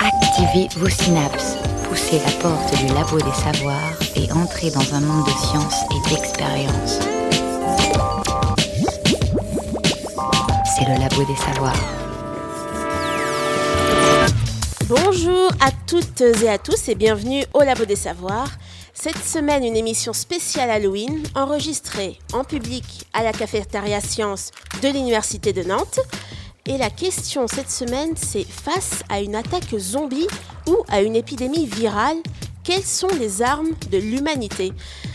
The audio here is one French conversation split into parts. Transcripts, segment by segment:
Activez vos synapses, poussez la porte du labo des savoirs et entrez dans un monde de science et d'expérience. C'est le labo des savoirs. Bonjour à toutes et à tous et bienvenue au Labo des Savoirs. Cette semaine, une émission spéciale Halloween enregistrée en public à la cafétéria Sciences de l'Université de Nantes. Et la question cette semaine, c'est face à une attaque zombie ou à une épidémie virale, quelles sont les armes de l'humanité?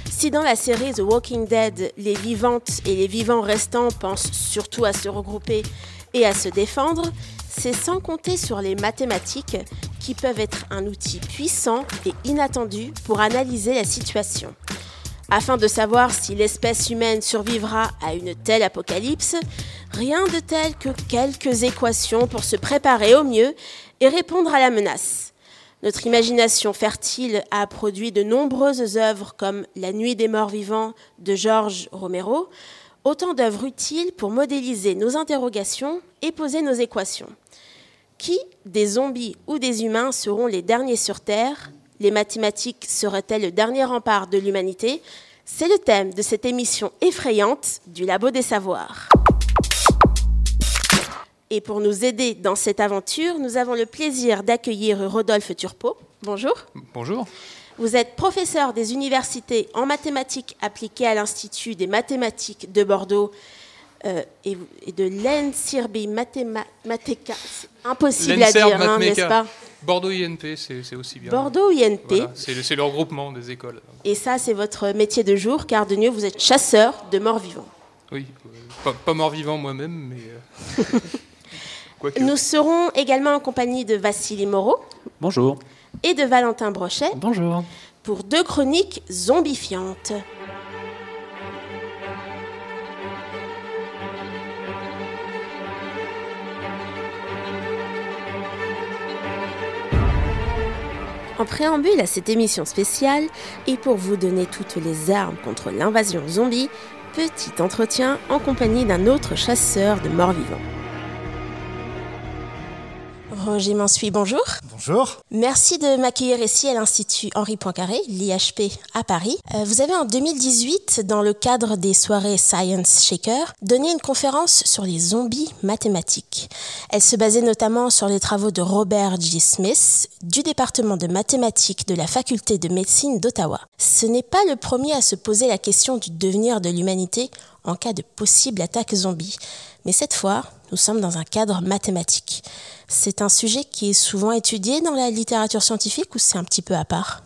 Si dans la série The Walking Dead, les vivantes et les vivants restants pensent surtout à se regrouper et à se défendre, c'est sans compter sur les mathématiques qui peuvent être un outil puissant et inattendu pour analyser la situation. Afin de savoir si l'espèce humaine survivra à une telle apocalypse, rien de tel que quelques équations pour se préparer au mieux et répondre à la menace. Notre imagination fertile a produit de nombreuses œuvres comme La Nuit des morts vivants de Georges Romero, autant d'œuvres utiles pour modéliser nos interrogations et poser nos équations. Qui, des zombies ou des humains, seront les derniers sur Terre? Les mathématiques seraient-elles le dernier rempart de l'humanité? C'est le thème de cette émission effrayante du Labo des Savoirs. Et pour nous aider dans cette aventure, nous avons le plaisir d'accueillir Rodolphe Turpot. Bonjour. Bonjour. Vous êtes professeur des universités en mathématiques appliquées à l'Institut des mathématiques de Bordeaux euh, et, et, de l'ENSIRBI Mathématica. Impossible à dire, hein, n'est-ce pas? Bordeaux INP, c'est aussi bien. Bordeaux INP. Voilà, c'est le regroupement des écoles. Et ça, c'est votre métier de jour, car de mieux, vous êtes chasseur de morts-vivants. Oui, euh, pas, pas mort-vivant moi-même, mais. Euh, Nous serons également en compagnie de Vassili Moreau. Bonjour. Et de Valentin Brochet. Bonjour. Pour deux chroniques zombifiantes. En préambule à cette émission spéciale, et pour vous donner toutes les armes contre l'invasion zombie, petit entretien en compagnie d'un autre chasseur de morts-vivants. Roger Mansuy, bonjour. Bonjour. Merci de m'accueillir ici à l'Institut Henri Poincaré, l'IHP à Paris. Euh, vous avez en 2018, dans le cadre des soirées Science Shaker, donné une conférence sur les zombies mathématiques. Elle se basait notamment sur les travaux de Robert G. Smith, du département de mathématiques de la faculté de médecine d'Ottawa. Ce n'est pas le premier à se poser la question du devenir de l'humanité en cas de possible attaque zombie. Mais cette fois, nous sommes dans un cadre mathématique. C'est un sujet qui est souvent étudié dans la littérature scientifique ou c'est un petit peu à part?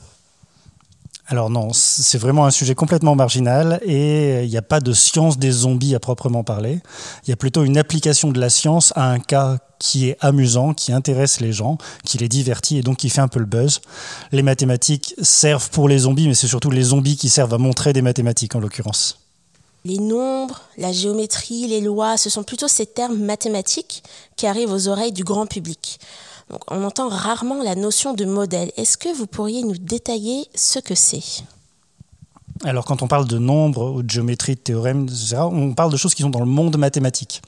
Alors non, c'est vraiment un sujet complètement marginal et il n'y a pas de science des zombies à proprement parler. Il y a plutôt une application de la science à un cas qui est amusant, qui intéresse les gens, qui les divertit et donc qui fait un peu le buzz. Les mathématiques servent pour les zombies, mais c'est surtout les zombies qui servent à montrer des mathématiques en l'occurrence. Les nombres, la géométrie, les lois, ce sont plutôt ces termes mathématiques qui arrivent aux oreilles du grand public. On entend rarement la notion de modèle. Est-ce que vous pourriez nous détailler ce que c'est? Alors quand on parle de nombres ou de géométrie, de théorèmes, on parle de choses qui sont dans le monde mathématique.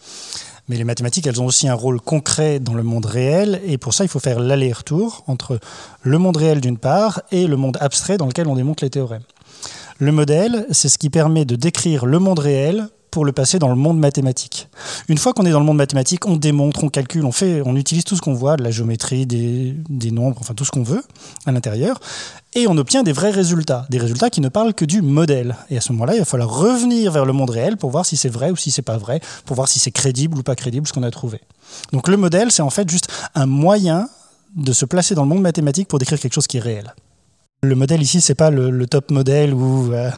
Mais les mathématiques, elles ont aussi un rôle concret dans le monde réel, et pour ça, il faut faire l'aller-retour entre le monde réel d'une part et le monde abstrait dans lequel on démontre les théorèmes. Le modèle, c'est ce qui permet de décrire le monde réel pour le passer dans le monde mathématique. Une fois qu'on est dans le monde mathématique, on démontre, on calcule, on fait, on utilise tout ce qu'on voit, de la géométrie, des, des nombres, enfin tout ce qu'on veut à l'intérieur, et on obtient des vrais résultats, des résultats qui ne parlent que du modèle. Et à ce moment-là, il va falloir revenir vers le monde réel pour voir si c'est vrai ou si c'est pas vrai, pour voir si c'est crédible ou pas crédible ce qu'on a trouvé. Donc le modèle, c'est en fait juste un moyen de se placer dans le monde mathématique pour décrire quelque chose qui est réel. Le modèle ici, c'est pas le, le, top modèle ou euh,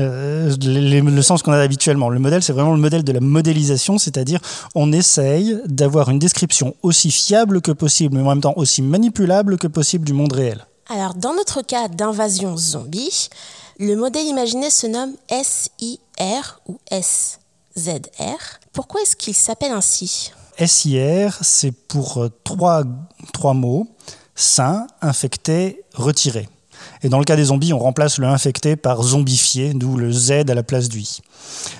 euh, le, le sens qu'on a habituellement. Le modèle, c'est vraiment le modèle de la modélisation, c'est-à-dire on essaye d'avoir une description aussi fiable que possible, mais en même temps aussi manipulable que possible du monde réel. Alors, dans notre cas d'invasion zombie, le modèle imaginé se nomme SIR ou SZR. Pourquoi est-ce qu'il s'appelle ainsi? SIR, c'est pour trois, trois mots sain, infecté, retiré. Et dans le cas des zombies, on remplace le infecté par zombifié, d'où le Z à la place du I.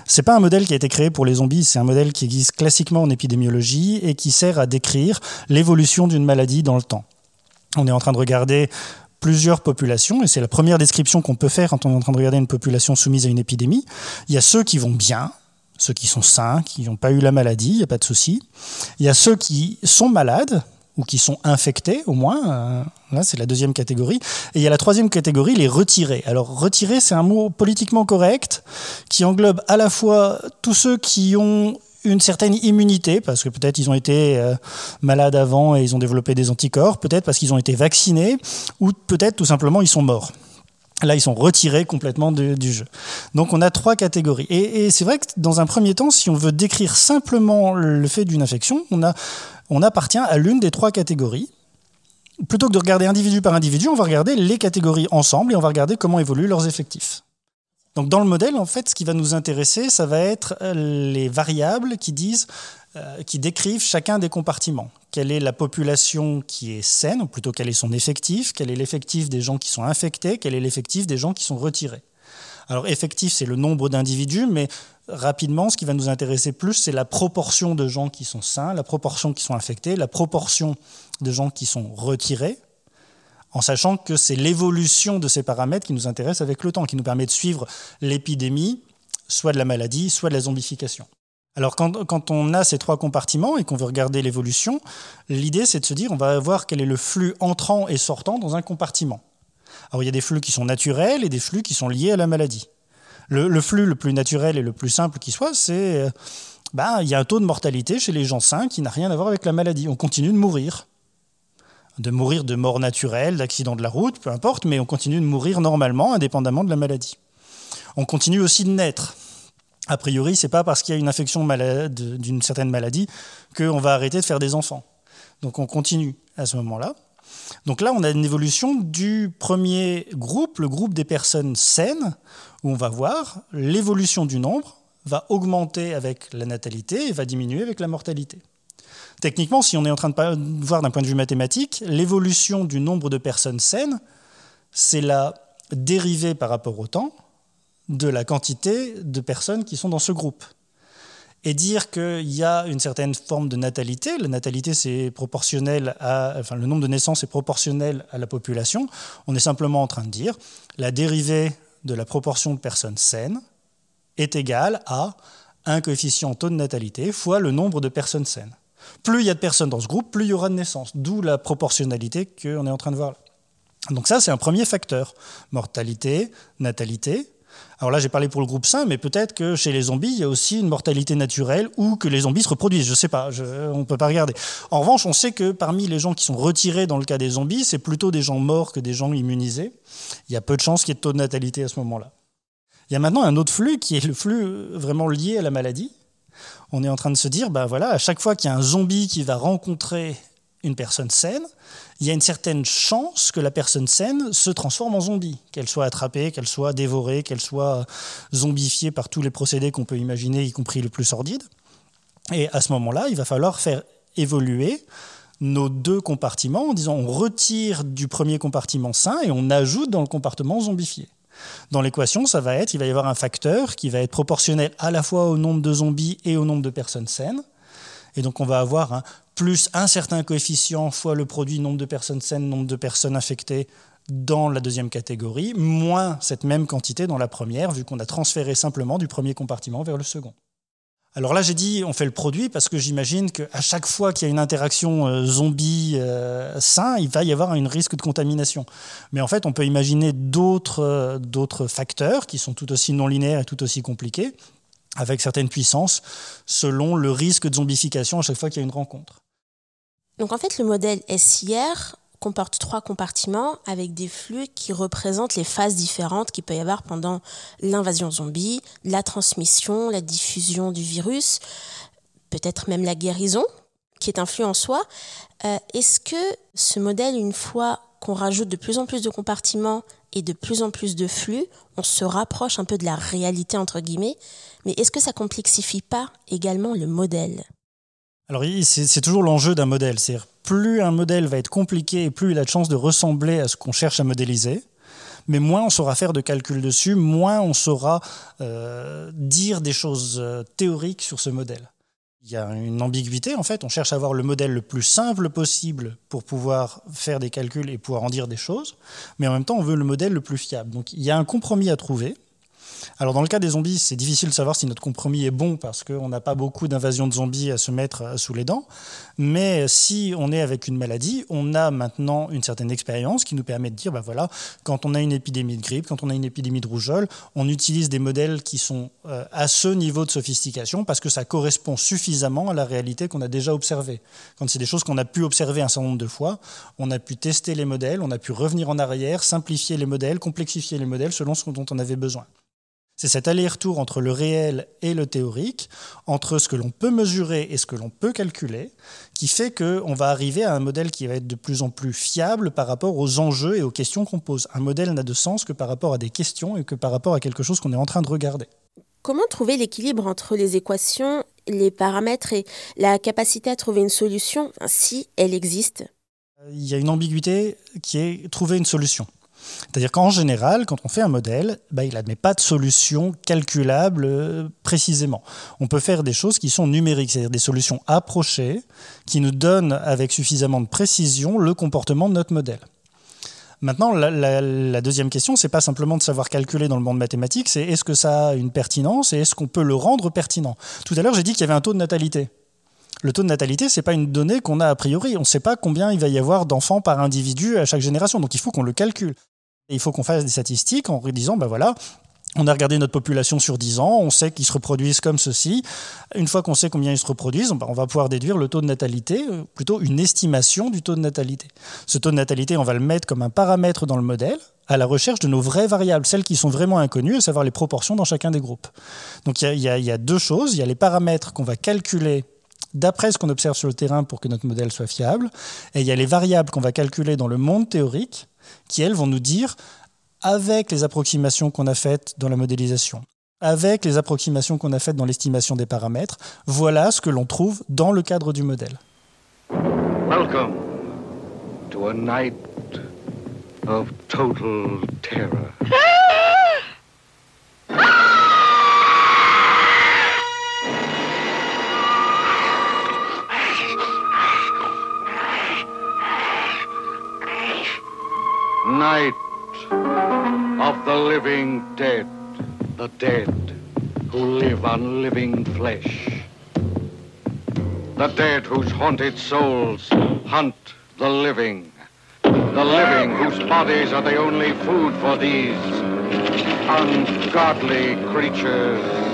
C'est pas un modèle qui a été créé pour les zombies, c'est un modèle qui existe classiquement en épidémiologie et qui sert à décrire l'évolution d'une maladie dans le temps. On est en train de regarder plusieurs populations, et c'est la première description qu'on peut faire quand on est en train de regarder une population soumise à une épidémie. Il y a ceux qui vont bien, ceux qui sont sains, qui n'ont pas eu la maladie, il n'y a pas de souci. Il y a ceux qui sont malades, ou qui sont infectés au moins. Euh, là, c'est la deuxième catégorie. Et il y a la troisième catégorie, les retirés. Alors, retirés, c'est un mot politiquement correct qui englobe à la fois tous ceux qui ont une certaine immunité, parce que peut-être ils ont été euh, malades avant et ils ont développé des anticorps, peut-être parce qu'ils ont été vaccinés, ou peut-être tout simplement ils sont morts. Là, ils sont retirés complètement du jeu. Donc, on a trois catégories. Et, c'est vrai que dans un premier temps, si on veut décrire simplement le fait d'une infection, on appartient à l'une des trois catégories. Plutôt que de regarder individu par individu, on va regarder les catégories ensemble et on va regarder comment évoluent leurs effectifs. Donc dans le modèle, en fait, ce qui va nous intéresser, ça va être euh, les variables qui disent, euh, qui décrivent chacun des compartiments. Quelle est la population qui est saine, ou plutôt quel est son effectif, quel est l'effectif des gens qui sont infectés, quel est l'effectif des gens qui sont retirés. Alors effectif, c'est le nombre d'individus, mais rapidement, ce qui va nous intéresser plus, c'est la proportion de gens qui sont sains, la proportion qui sont infectés, la proportion de gens qui sont retirés, en sachant que c'est l'évolution de ces paramètres qui nous intéresse avec le temps, qui nous permet de suivre l'épidémie, soit de la maladie, soit de la zombification. Alors quand, on a ces trois compartiments et qu'on veut regarder l'évolution, l'idée c'est de se dire on va voir quel est le flux entrant et sortant dans un compartiment. Alors il y a des flux qui sont naturels et des flux qui sont liés à la maladie. Le, flux le plus naturel et le plus simple qui soit, c'est euh, ben, il y a un taux de mortalité chez les gens sains qui n'a rien à voir avec la maladie. On continue de mourir de mourir de mort naturelle, d'accident de la route, peu importe, mais on continue de mourir normalement, indépendamment de la maladie. On continue aussi de naître. A priori, c'est pas parce qu'il y a une infection d'une certaine maladie qu'on va arrêter de faire des enfants. Donc on continue à ce moment-là. Donc là, on a une évolution du premier groupe, le groupe des personnes saines, où on va voir l'évolution du nombre va augmenter avec la natalité et va diminuer avec la mortalité. Techniquement, si on est en train de voir d'un point de vue mathématique, l'évolution du nombre de personnes saines, c'est la dérivée par rapport au temps de la quantité de personnes qui sont dans ce groupe. Et dire qu'il y a une certaine forme de natalité, la natalité c'est proportionnel à, enfin le nombre de naissances est proportionnel à la population, on est simplement en train de dire la dérivée de la proportion de personnes saines est égale à un coefficient taux de natalité fois le nombre de personnes saines. Plus il y a de personnes dans ce groupe, plus il y aura de naissances. D'où la proportionnalité qu'on est en train de voir là. Donc ça, c'est un premier facteur. Mortalité, natalité. Alors là, j'ai parlé pour le groupe sain, mais peut-être que chez les zombies, il y a aussi une mortalité naturelle ou que les zombies se reproduisent. Je ne sais pas, on ne peut pas regarder. En revanche, on sait que parmi les gens qui sont retirés dans le cas des zombies, c'est plutôt des gens morts que des gens immunisés. Il y a peu de chances qu'il y ait de taux de natalité à ce moment-là. Il y a maintenant un autre flux qui est le flux vraiment lié à la maladie on est en train de se dire, bah voilà, à chaque fois qu'il y a un zombie qui va rencontrer une personne saine, il y a une certaine chance que la personne saine se transforme en zombie, qu'elle soit attrapée, qu'elle soit dévorée, qu'elle soit zombifiée par tous les procédés qu'on peut imaginer, y compris le plus sordide. Et à ce moment-là, il va falloir faire évoluer nos deux compartiments en disant on retire du premier compartiment sain et on ajoute dans le compartiment zombifié. Dans l'équation, ça va être, il va y avoir un facteur qui va être proportionnel à la fois au nombre de zombies et au nombre de personnes saines. Et donc on va avoir un plus un certain coefficient fois le produit nombre de personnes saines, nombre de personnes infectées dans la deuxième catégorie, moins cette même quantité dans la première, vu qu'on a transféré simplement du premier compartiment vers le second. Alors là, j'ai dit, on fait le produit parce que j'imagine qu'à chaque fois qu'il y a une interaction euh, zombie-sain, euh, il va y avoir un risque de contamination. Mais en fait, on peut imaginer euh, d'autres facteurs qui sont tout aussi non linéaires et tout aussi compliqués, avec certaines puissances, selon le risque de zombification à chaque fois qu'il y a une rencontre. Donc en fait, le modèle SIR comporte trois compartiments avec des flux qui représentent les phases différentes qu'il peut y avoir pendant l'invasion zombie, la transmission, la diffusion du virus, peut-être même la guérison, qui est un flux en soi. Euh, est-ce que ce modèle, une fois qu'on rajoute de plus en plus de compartiments et de plus en plus de flux, on se rapproche un peu de la réalité entre guillemets, mais est-ce que ça complexifie pas également le modèle? Alors c'est toujours l'enjeu d'un modèle, c'est plus un modèle va être compliqué et plus il a de chances de ressembler à ce qu'on cherche à modéliser. mais moins on saura faire de calculs dessus, moins on saura euh, dire des choses euh, théoriques sur ce modèle. Il y a une ambiguïté en fait, on cherche à avoir le modèle le plus simple possible pour pouvoir faire des calculs et pouvoir en dire des choses, mais en même temps on veut le modèle le plus fiable. Donc il y a un compromis à trouver. Alors dans le cas des zombies, c'est difficile de savoir si notre compromis est bon parce qu'on n'a pas beaucoup d'invasions de zombies à se mettre euh, sous les dents. Mais si on est avec une maladie, on a maintenant une certaine expérience qui nous permet de dire, ben voilà, quand on a une épidémie de grippe, quand on a une épidémie de rougeole, on utilise des modèles qui sont euh, à ce niveau de sophistication parce que ça correspond suffisamment à la réalité qu'on a déjà observée. Quand c'est des choses qu'on a pu observer un certain nombre de fois, on a pu tester les modèles, on a pu revenir en arrière, simplifier les modèles, complexifier les modèles selon ce dont on avait besoin. C'est cet aller-retour entre le réel et le théorique, entre ce que l'on peut mesurer et ce que l'on peut calculer, qui fait qu'on va arriver à un modèle qui va être de plus en plus fiable par rapport aux enjeux et aux questions qu'on pose. Un modèle n'a de sens que par rapport à des questions et que par rapport à quelque chose qu'on est en train de regarder. Comment trouver l'équilibre entre les équations, les paramètres et la capacité à trouver une solution, si elle existe? Il y a une ambiguïté qui est trouver une solution. C'est-à-dire qu'en général, quand on fait un modèle, bah, il n'admet pas de solution calculable euh, précisément. On peut faire des choses qui sont numériques, c'est-à-dire des solutions approchées qui nous donnent avec suffisamment de précision le comportement de notre modèle. Maintenant, la, deuxième question, c'est pas simplement de savoir calculer dans le monde mathématique, c'est est-ce que ça a une pertinence et est-ce qu'on peut le rendre pertinent? Tout à l'heure, j'ai dit qu'il y avait un taux de natalité. Le taux de natalité, c'est pas une donnée qu'on a a priori. On ne sait pas combien il va y avoir d'enfants par individu à chaque génération. Donc il faut qu'on le calcule il faut qu'on fasse des statistiques en disant, ben voilà, on a regardé notre population sur 10 ans, on sait qu'ils se reproduisent comme ceci. Une fois qu'on sait combien ils se reproduisent, on va pouvoir déduire le taux de natalité, euh, plutôt une estimation du taux de natalité. Ce taux de natalité, on va le mettre comme un paramètre dans le modèle à la recherche de nos vraies variables, celles qui sont vraiment inconnues, à savoir les proportions dans chacun des groupes. Donc il y, a deux choses. Il y a les paramètres qu'on va calculer d'après ce qu'on observe sur le terrain pour que notre modèle soit fiable, et il y a les variables qu'on va calculer dans le monde théorique qui, elles, vont nous dire, avec les approximations qu'on a faites dans la modélisation, avec les approximations qu'on a faites dans l'estimation des paramètres, voilà ce que l'on trouve dans le cadre du modèle. Welcome to a night of total terror. Night of the living dead, the dead who live on living flesh. The dead whose haunted souls hunt the living. The living whose bodies are the only food for these ungodly creatures.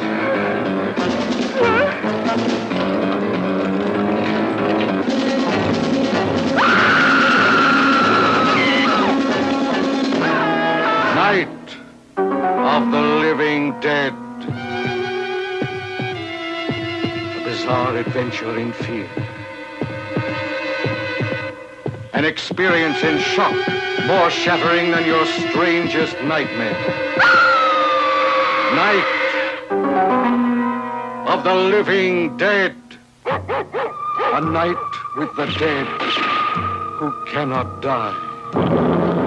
Of the living dead. A bizarre adventure in fear. An experience in shock more shattering than your strangest nightmare. Night of the living dead. A night with the dead who cannot die.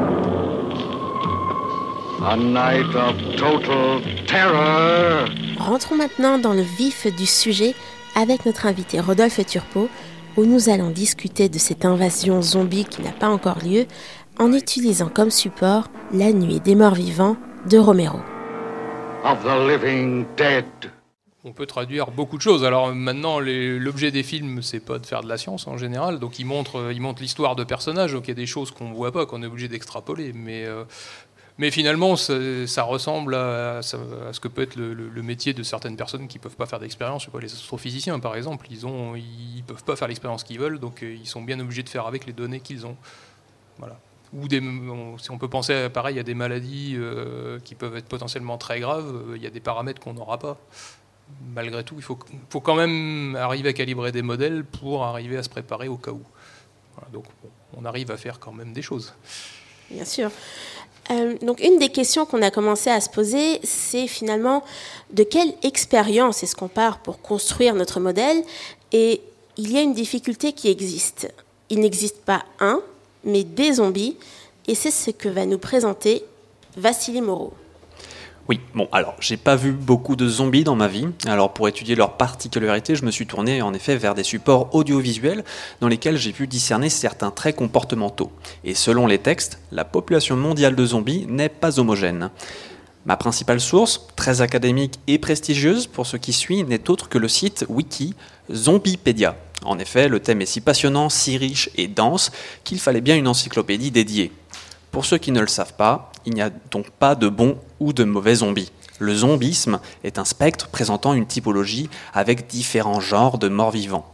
Night of total terror. Rentrons maintenant dans le vif du sujet avec notre invité Rodolphe Turpo, où nous allons discuter de cette invasion zombie qui n'a pas encore lieu en utilisant comme support La nuit des morts vivants de Romero. Of the living dead. On peut traduire beaucoup de choses. Alors maintenant, l'objet des films, c'est pas de faire de la science en général. Donc ils montrent, ils montrent l'histoire de personnages. Donc il y a des choses qu'on voit pas, qu'on est obligé d'extrapoler. Mais euh, mais finalement, ça, ressemble à, ce que peut être le, métier de certaines personnes qui ne peuvent pas faire d'expérience. Les astrophysiciens, par exemple, ils ne ils peuvent pas faire l'expérience qu'ils veulent, donc euh, ils sont bien obligés de faire avec les données qu'ils ont. Voilà. Ou si on peut penser, pareil, à des maladies euh, qui peuvent être potentiellement très graves, euh, il y a des paramètres qu'on n'aura pas. Malgré tout, il faut, faut, quand même arriver à calibrer des modèles pour arriver à se préparer au cas où. donc on arrive à faire quand même des choses. Bien sûr. Euh, donc une des questions qu'on a commencé à se poser, c'est finalement de quelle expérience est-ce qu'on part pour construire notre modèle? Et il y a une difficulté qui existe. Il n'existe pas un, mais des zombies, et c'est ce que va nous présenter Vassili Moreau. Oui, bon, alors, j'ai pas vu beaucoup de zombies dans ma vie. Alors, pour étudier leurs particularités, je me suis tourné en effet vers des supports audiovisuels dans lesquels j'ai pu discerner certains traits comportementaux. Et selon les textes, la population mondiale de zombies n'est pas homogène. Ma principale source, très académique et prestigieuse pour ce qui suit, n'est autre que le site wiki Zombiepedia. En effet, le thème est si passionnant, si riche et dense qu'il fallait bien une encyclopédie dédiée. Pour ceux qui ne le savent pas, il n'y a donc pas de bons ou de mauvais zombies. Le zombisme est un spectre présentant une typologie avec différents genres de morts vivants.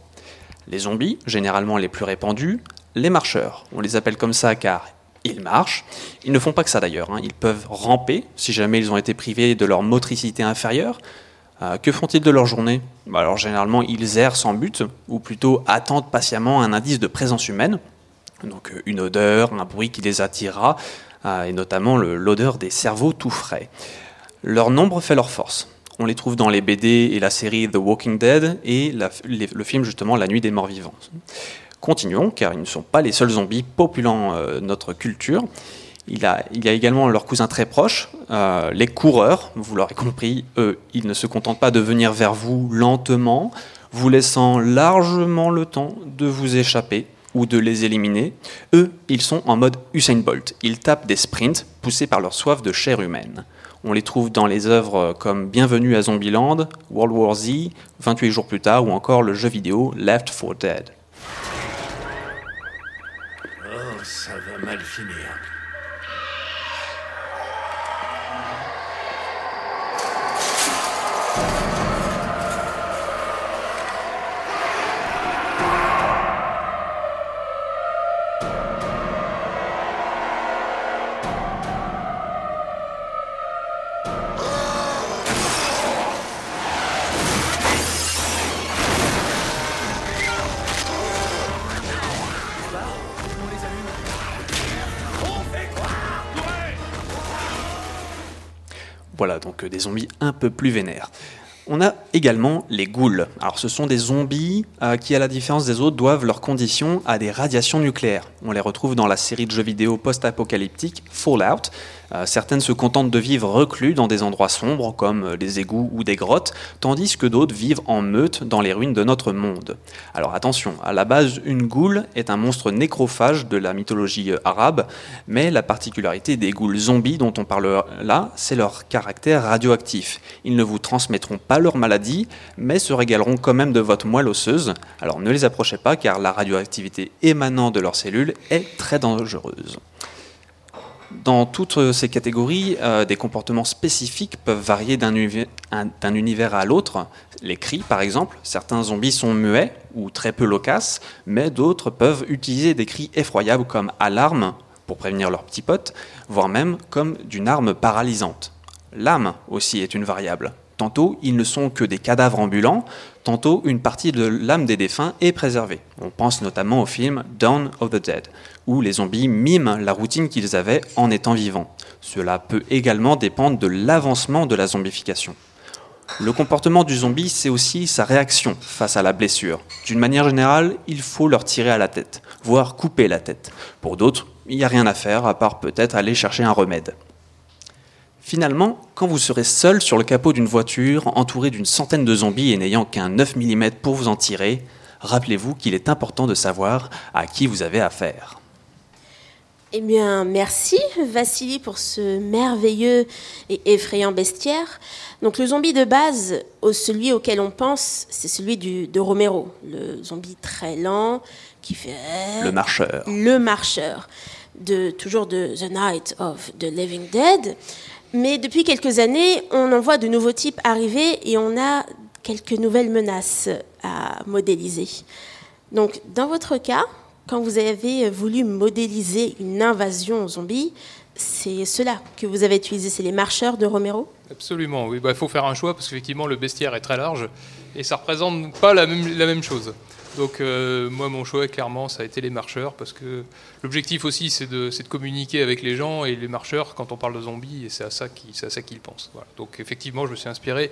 Les zombies, généralement les plus répandus, les marcheurs. On les appelle comme ça car ils marchent. Ils ne font pas que ça d'ailleurs. hein. Ils peuvent ramper si jamais ils ont été privés de leur motricité inférieure. Euh, que font-ils de leur journée? Bah Alors généralement ils errent sans but, ou plutôt attendent patiemment un indice de présence humaine, donc euh, une odeur, un bruit qui les attirera, euh, et notamment l'odeur des cerveaux tout frais. Leur nombre fait leur force. On les trouve dans les BD et la série The Walking Dead et le film justement La Nuit des Morts Vivants. Continuons, car ils ne sont pas les seuls zombies populant euh, notre culture. Il, y a également leurs cousins très proches, les coureurs. Vous l'aurez compris, eux, ils ne se contentent pas de venir vers vous lentement, vous laissant largement le temps de vous échapper ou de les éliminer. Eux, ils sont en mode Usain Bolt. Ils tapent des sprints poussés par leur soif de chair humaine. On les trouve dans les œuvres comme Bienvenue à Zombieland, World War Z, 28 jours plus tard, ou encore le jeu vidéo Left 4 Dead. Oh, ça va mal finir. Voilà, donc euh, des zombies un peu plus vénères. On a également les ghouls. Alors ce sont des zombies euh, qui, à la différence des autres, doivent leurs conditions à des radiations nucléaires. On les retrouve dans la série de jeux vidéo post-apocalyptique Fallout. Euh, certaines se contentent de vivre reclus dans des endroits sombres comme euh, des égouts ou des grottes, tandis que d'autres vivent en meute dans les ruines de notre monde. Alors attention, à la base, une ghoul est un monstre nécrophage de la mythologie euh, arabe, mais la particularité des ghouls zombies dont on parle là, c'est leur caractère radioactif. Ils ne vous transmettront pas leur maladie, mais se régaleront quand même de votre moelle osseuse. Alors ne les approchez pas car la radioactivité émanant de leurs cellules est très dangereuse. Dans toutes ces catégories, euh, des comportements spécifiques peuvent varier d'un uvi- un- d'un univers à l'autre. Les cris, par exemple, certains zombies sont muets ou très peu loquaces, mais d'autres peuvent utiliser des cris effroyables comme alarme pour prévenir leurs petits potes, voire même comme d'une arme paralysante. L'âme aussi est une variable. Tantôt, ils ne sont que des cadavres ambulants, tantôt une partie de l'âme des défunts est préservée. On pense notamment au film Dawn of the Dead, où les zombies miment la routine qu'ils avaient en étant vivants. Cela peut également dépendre de l'avancement de la zombification. Le comportement du zombie, c'est aussi sa réaction face à la blessure. D'une manière générale, il faut leur tirer à la tête, voire couper la tête. Pour d'autres, il n'y a rien à faire, à part peut-être aller chercher un remède. Finalement, quand vous serez seul sur le capot d'une voiture, entouré d'une centaine de zombies et n'ayant qu'un 9 mm pour vous en tirer, rappelez-vous qu'il est important de savoir à qui vous avez affaire. Eh bien, merci Vassili pour ce merveilleux et effrayant bestiaire. Donc, le zombie de base, celui auquel on pense, c'est celui du, de Romero, le zombie très lent qui fait Le marcheur. le marcheur, de, toujours de The Night of the Living Dead. Mais depuis quelques années, on en voit de nouveaux types arriver et on a quelques nouvelles menaces à modéliser. Donc, dans votre cas, quand vous avez voulu modéliser une invasion zombie, c'est cela que vous avez utilisé, c'est les marcheurs de Romero? Absolument, oui. Bah, Il faut faire un choix parce qu'effectivement, le bestiaire est très large et ça représente pas la même chose. Donc, euh, moi, mon choix, clairement, ça a été les marcheurs parce que l'objectif aussi, c'est de, de communiquer avec les gens et les marcheurs, quand on parle de zombies, et c'est à ça qu'ils, pensent. Donc, effectivement, je me suis inspiré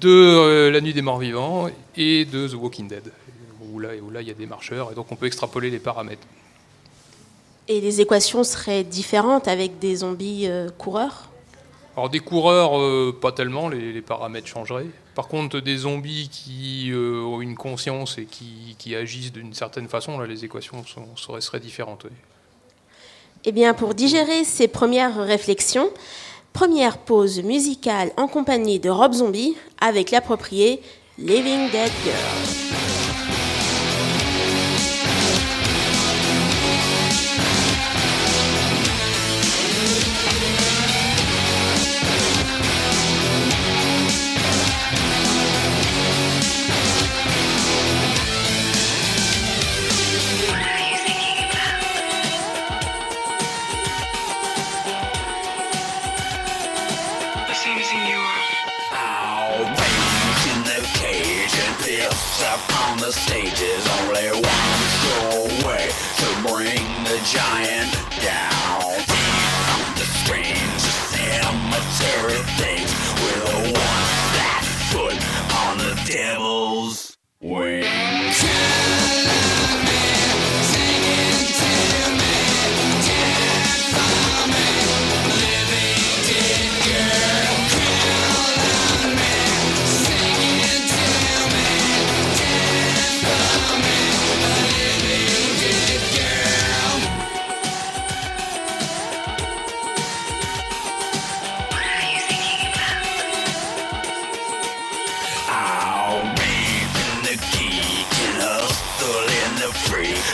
de euh, La Nuit des Morts Vivants et de The Walking Dead, où là, où là, il y a des marcheurs et donc on peut extrapoler les paramètres. Et les équations seraient différentes avec des zombies euh, coureurs? Alors des coureurs, euh, pas tellement, les, paramètres changeraient. Par contre, des zombies qui euh, ont une conscience et qui, agissent d'une certaine façon, les équations seraient, différentes. Eh bien, pour digérer ces premières réflexions, première pause musicale en compagnie de Rob Zombie avec l'approprié Living Dead Girl.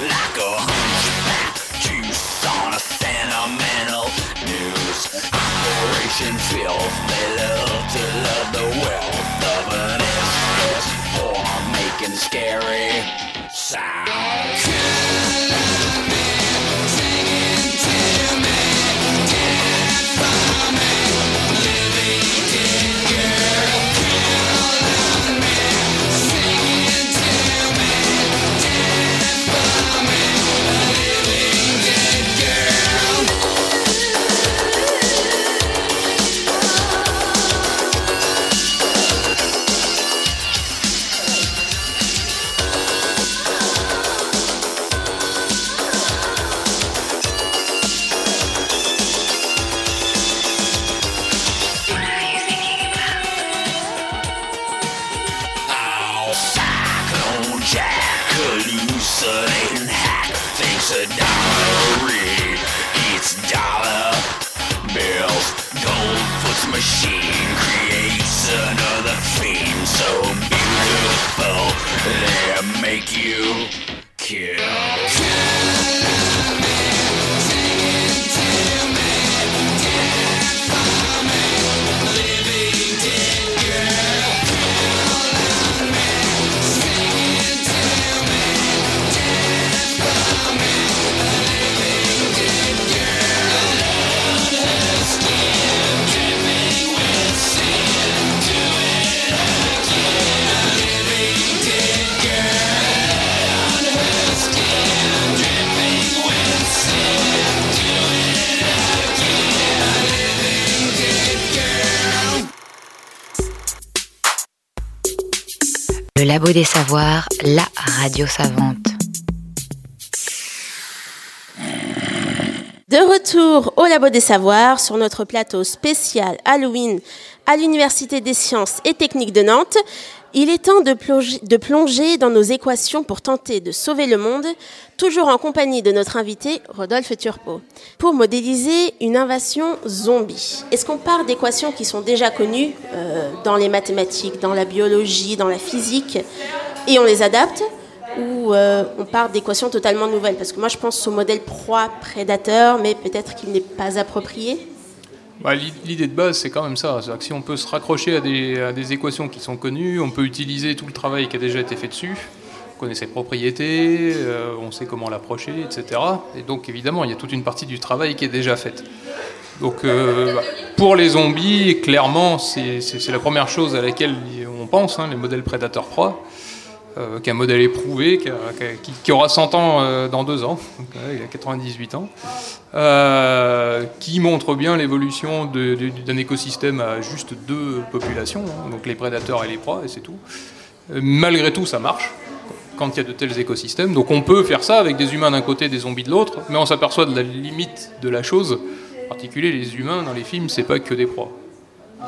Like a hunchback juice on a sentimental news. Operation Filth, they love to love the wealth of an SS for making scary sounds. Le Labo des Savoirs, la radio savante. De retour au Labo des Savoirs sur notre plateau spécial Halloween à l'Université des sciences et techniques de Nantes. Il est temps de plonger, dans nos équations pour tenter de sauver le monde, toujours en compagnie de notre invité Rodolphe Turpo, pour modéliser une invasion zombie. Est-ce qu'on part d'équations qui sont déjà connues euh, dans les mathématiques, dans la biologie, dans la physique, et on les adapte ou euh, on part d'équations totalement nouvelles? Parce que moi, je pense au modèle proie-prédateur, mais peut-être qu'il n'est pas approprié. L'i- L'idée de base, c'est quand même ça. Si on peut se raccrocher à des, équations qui sont connues, on peut utiliser tout le travail qui a déjà été fait dessus. On connaît ses propriétés, euh, on sait comment l'approcher, etc. Et donc, évidemment, il y a toute une partie du travail qui est déjà faite. Donc, euh, pour les zombies, clairement, c'est la première chose à laquelle on pense, hein, les modèles prédateurs-proie. Euh, qui modèle éprouvé, qui, aura 100 ans euh, dans deux ans, il a 98 ans, euh, qui montre bien l'évolution d'un écosystème à juste deux populations, hein, donc les prédateurs et les proies, et c'est tout. Euh, malgré tout, ça marche. quand il y a de tels écosystèmes. Donc on peut faire ça avec des humains d'un côté, des zombies de l'autre, mais on s'aperçoit de la limite de la chose. En particulier, les humains dans les films, c'est pas que des proies.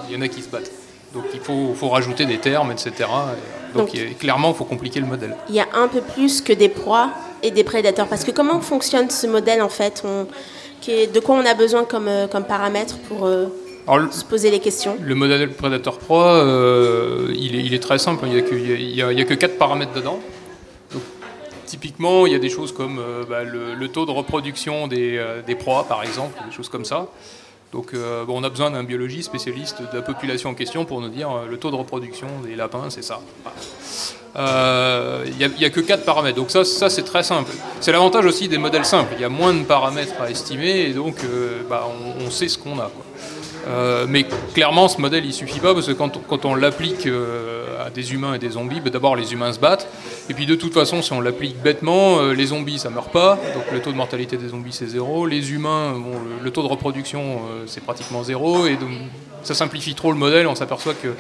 Il y en a qui se battent. Donc il faut, faut rajouter des termes, etc. Et, donc Donc- il y a- clairement, il faut compliquer le modèle. Il y a un peu plus que des proies et des prédateurs. Parce que comment fonctionne ce modèle en fait On- De quoi on a besoin comme, euh, comme paramètre pour euh, Alors, se poser les questions? Le modèle Predator Pro, euh, il, est, il est très simple. Il n'y a, que- il y a- il y a que 4 paramètres dedans. Donc, typiquement, il y a des choses comme euh, bah, le, le taux de reproduction des, des proies, par exemple, des choses comme ça. Donc, euh, bon, on a besoin d'un biologiste spécialiste de la population en question pour nous dire euh, le taux de reproduction des lapins, c'est ça. Euh, Il n'y a, que 4 paramètres. Donc, ça, ça c'est très simple. C'est l'avantage aussi des modèles simples. Il y a moins de paramètres à estimer et donc bah, on, sait ce qu'on a. Euh, mais clairement, ce modèle, il suffit pas parce que quand, on- l'applique euh, à des humains et des zombies, bah, d'abord les humains se battent, et puis de toute façon, si on l'applique bêtement, euh, les zombies ça meurt pas, donc le taux de mortalité des zombies c'est zéro, les humains, le, taux de reproduction c'est pratiquement zéro, et donc ça simplifie trop le modèle. On s'aperçoit que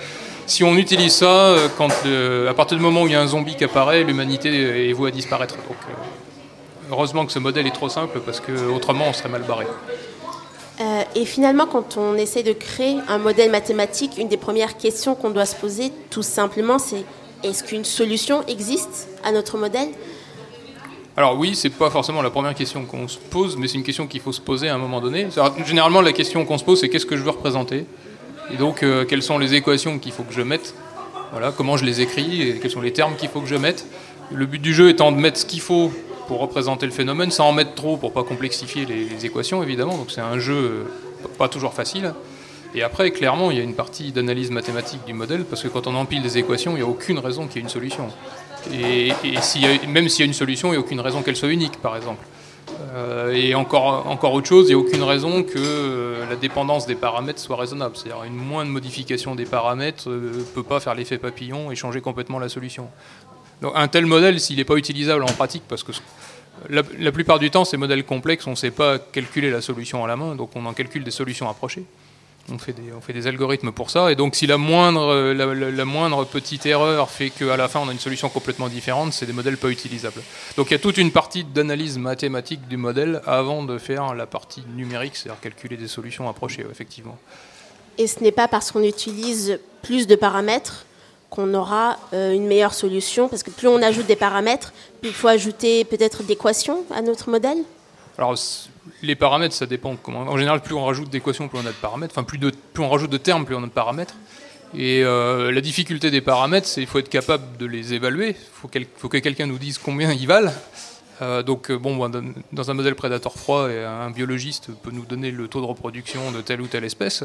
si on utilise ça, à partir du moment où il y a un zombie qui apparaît, l'humanité est vouée à disparaître. Donc, heureusement que ce modèle est trop simple parce que autrement on serait mal barré. Euh, et finalement, quand on essaie de créer un modèle mathématique, une des premières questions qu'on doit se poser, tout simplement, c'est est-ce qu'une solution existe à notre modèle? Alors oui, c'est pas forcément la première question qu'on se pose, mais c'est une question qu'il faut se poser à un moment donné. Généralement, la question qu'on se pose, c'est qu'est-ce que je veux représenter? Et donc, euh, quelles sont les équations qu'il faut que je mette? Voilà, comment je les écris quels sont les termes qu'il faut que je mette? Le but du jeu étant de mettre ce qu'il faut pour représenter le phénomène, sans en mettre trop pour pas complexifier les, équations, évidemment. Donc c'est un jeu euh, pas toujours facile. Et après, clairement, il y a une partie d'analyse mathématique du modèle, parce que quand on empile des équations, il n'y a aucune raison qu'il y ait une solution. Et, a- même s'il y a une solution, il n'y a aucune raison qu'elle soit unique, par exemple. Euh, et encore, encore autre chose, il n'y a aucune raison que euh, la dépendance des paramètres soit raisonnable. C'est-à-dire une moindre modification des paramètres ne peut pas faire l'effet papillon et changer complètement la solution. Donc un tel modèle, s'il n'est pas utilisable en pratique, parce que la, plupart du temps, ces modèles complexes, on ne sait pas calculer la solution à la main, donc on en calcule des solutions approchées. On fait, des, on fait des algorithmes pour ça, et donc si la moindre, euh, la, moindre petite erreur fait qu'à la fin on a une solution complètement différente, c'est des modèles pas utilisables. Donc il y a toute une partie d'analyse mathématique du modèle avant de faire la partie numérique, c'est-à-dire calculer des solutions approchées, effectivement. Et ce n'est pas parce qu'on utilise plus de paramètres qu'on aura euh, une meilleure solution, parce que plus on ajoute des paramètres, plus il faut ajouter peut-être d'équations à notre modèle. Alors, les paramètres, ça dépend. Comment... En général, plus on rajoute d'équations, plus on a de paramètres. Enfin, plus, on rajoute de termes, plus on a de paramètres. Et euh, la difficulté des paramètres, c'est qu'il faut être capable de les évaluer. Il faut, que quelqu'un nous dise combien ils valent. Euh, donc, bon, dans- un modèle prédateur froid, un biologiste peut nous donner le taux de reproduction de telle ou telle espèce.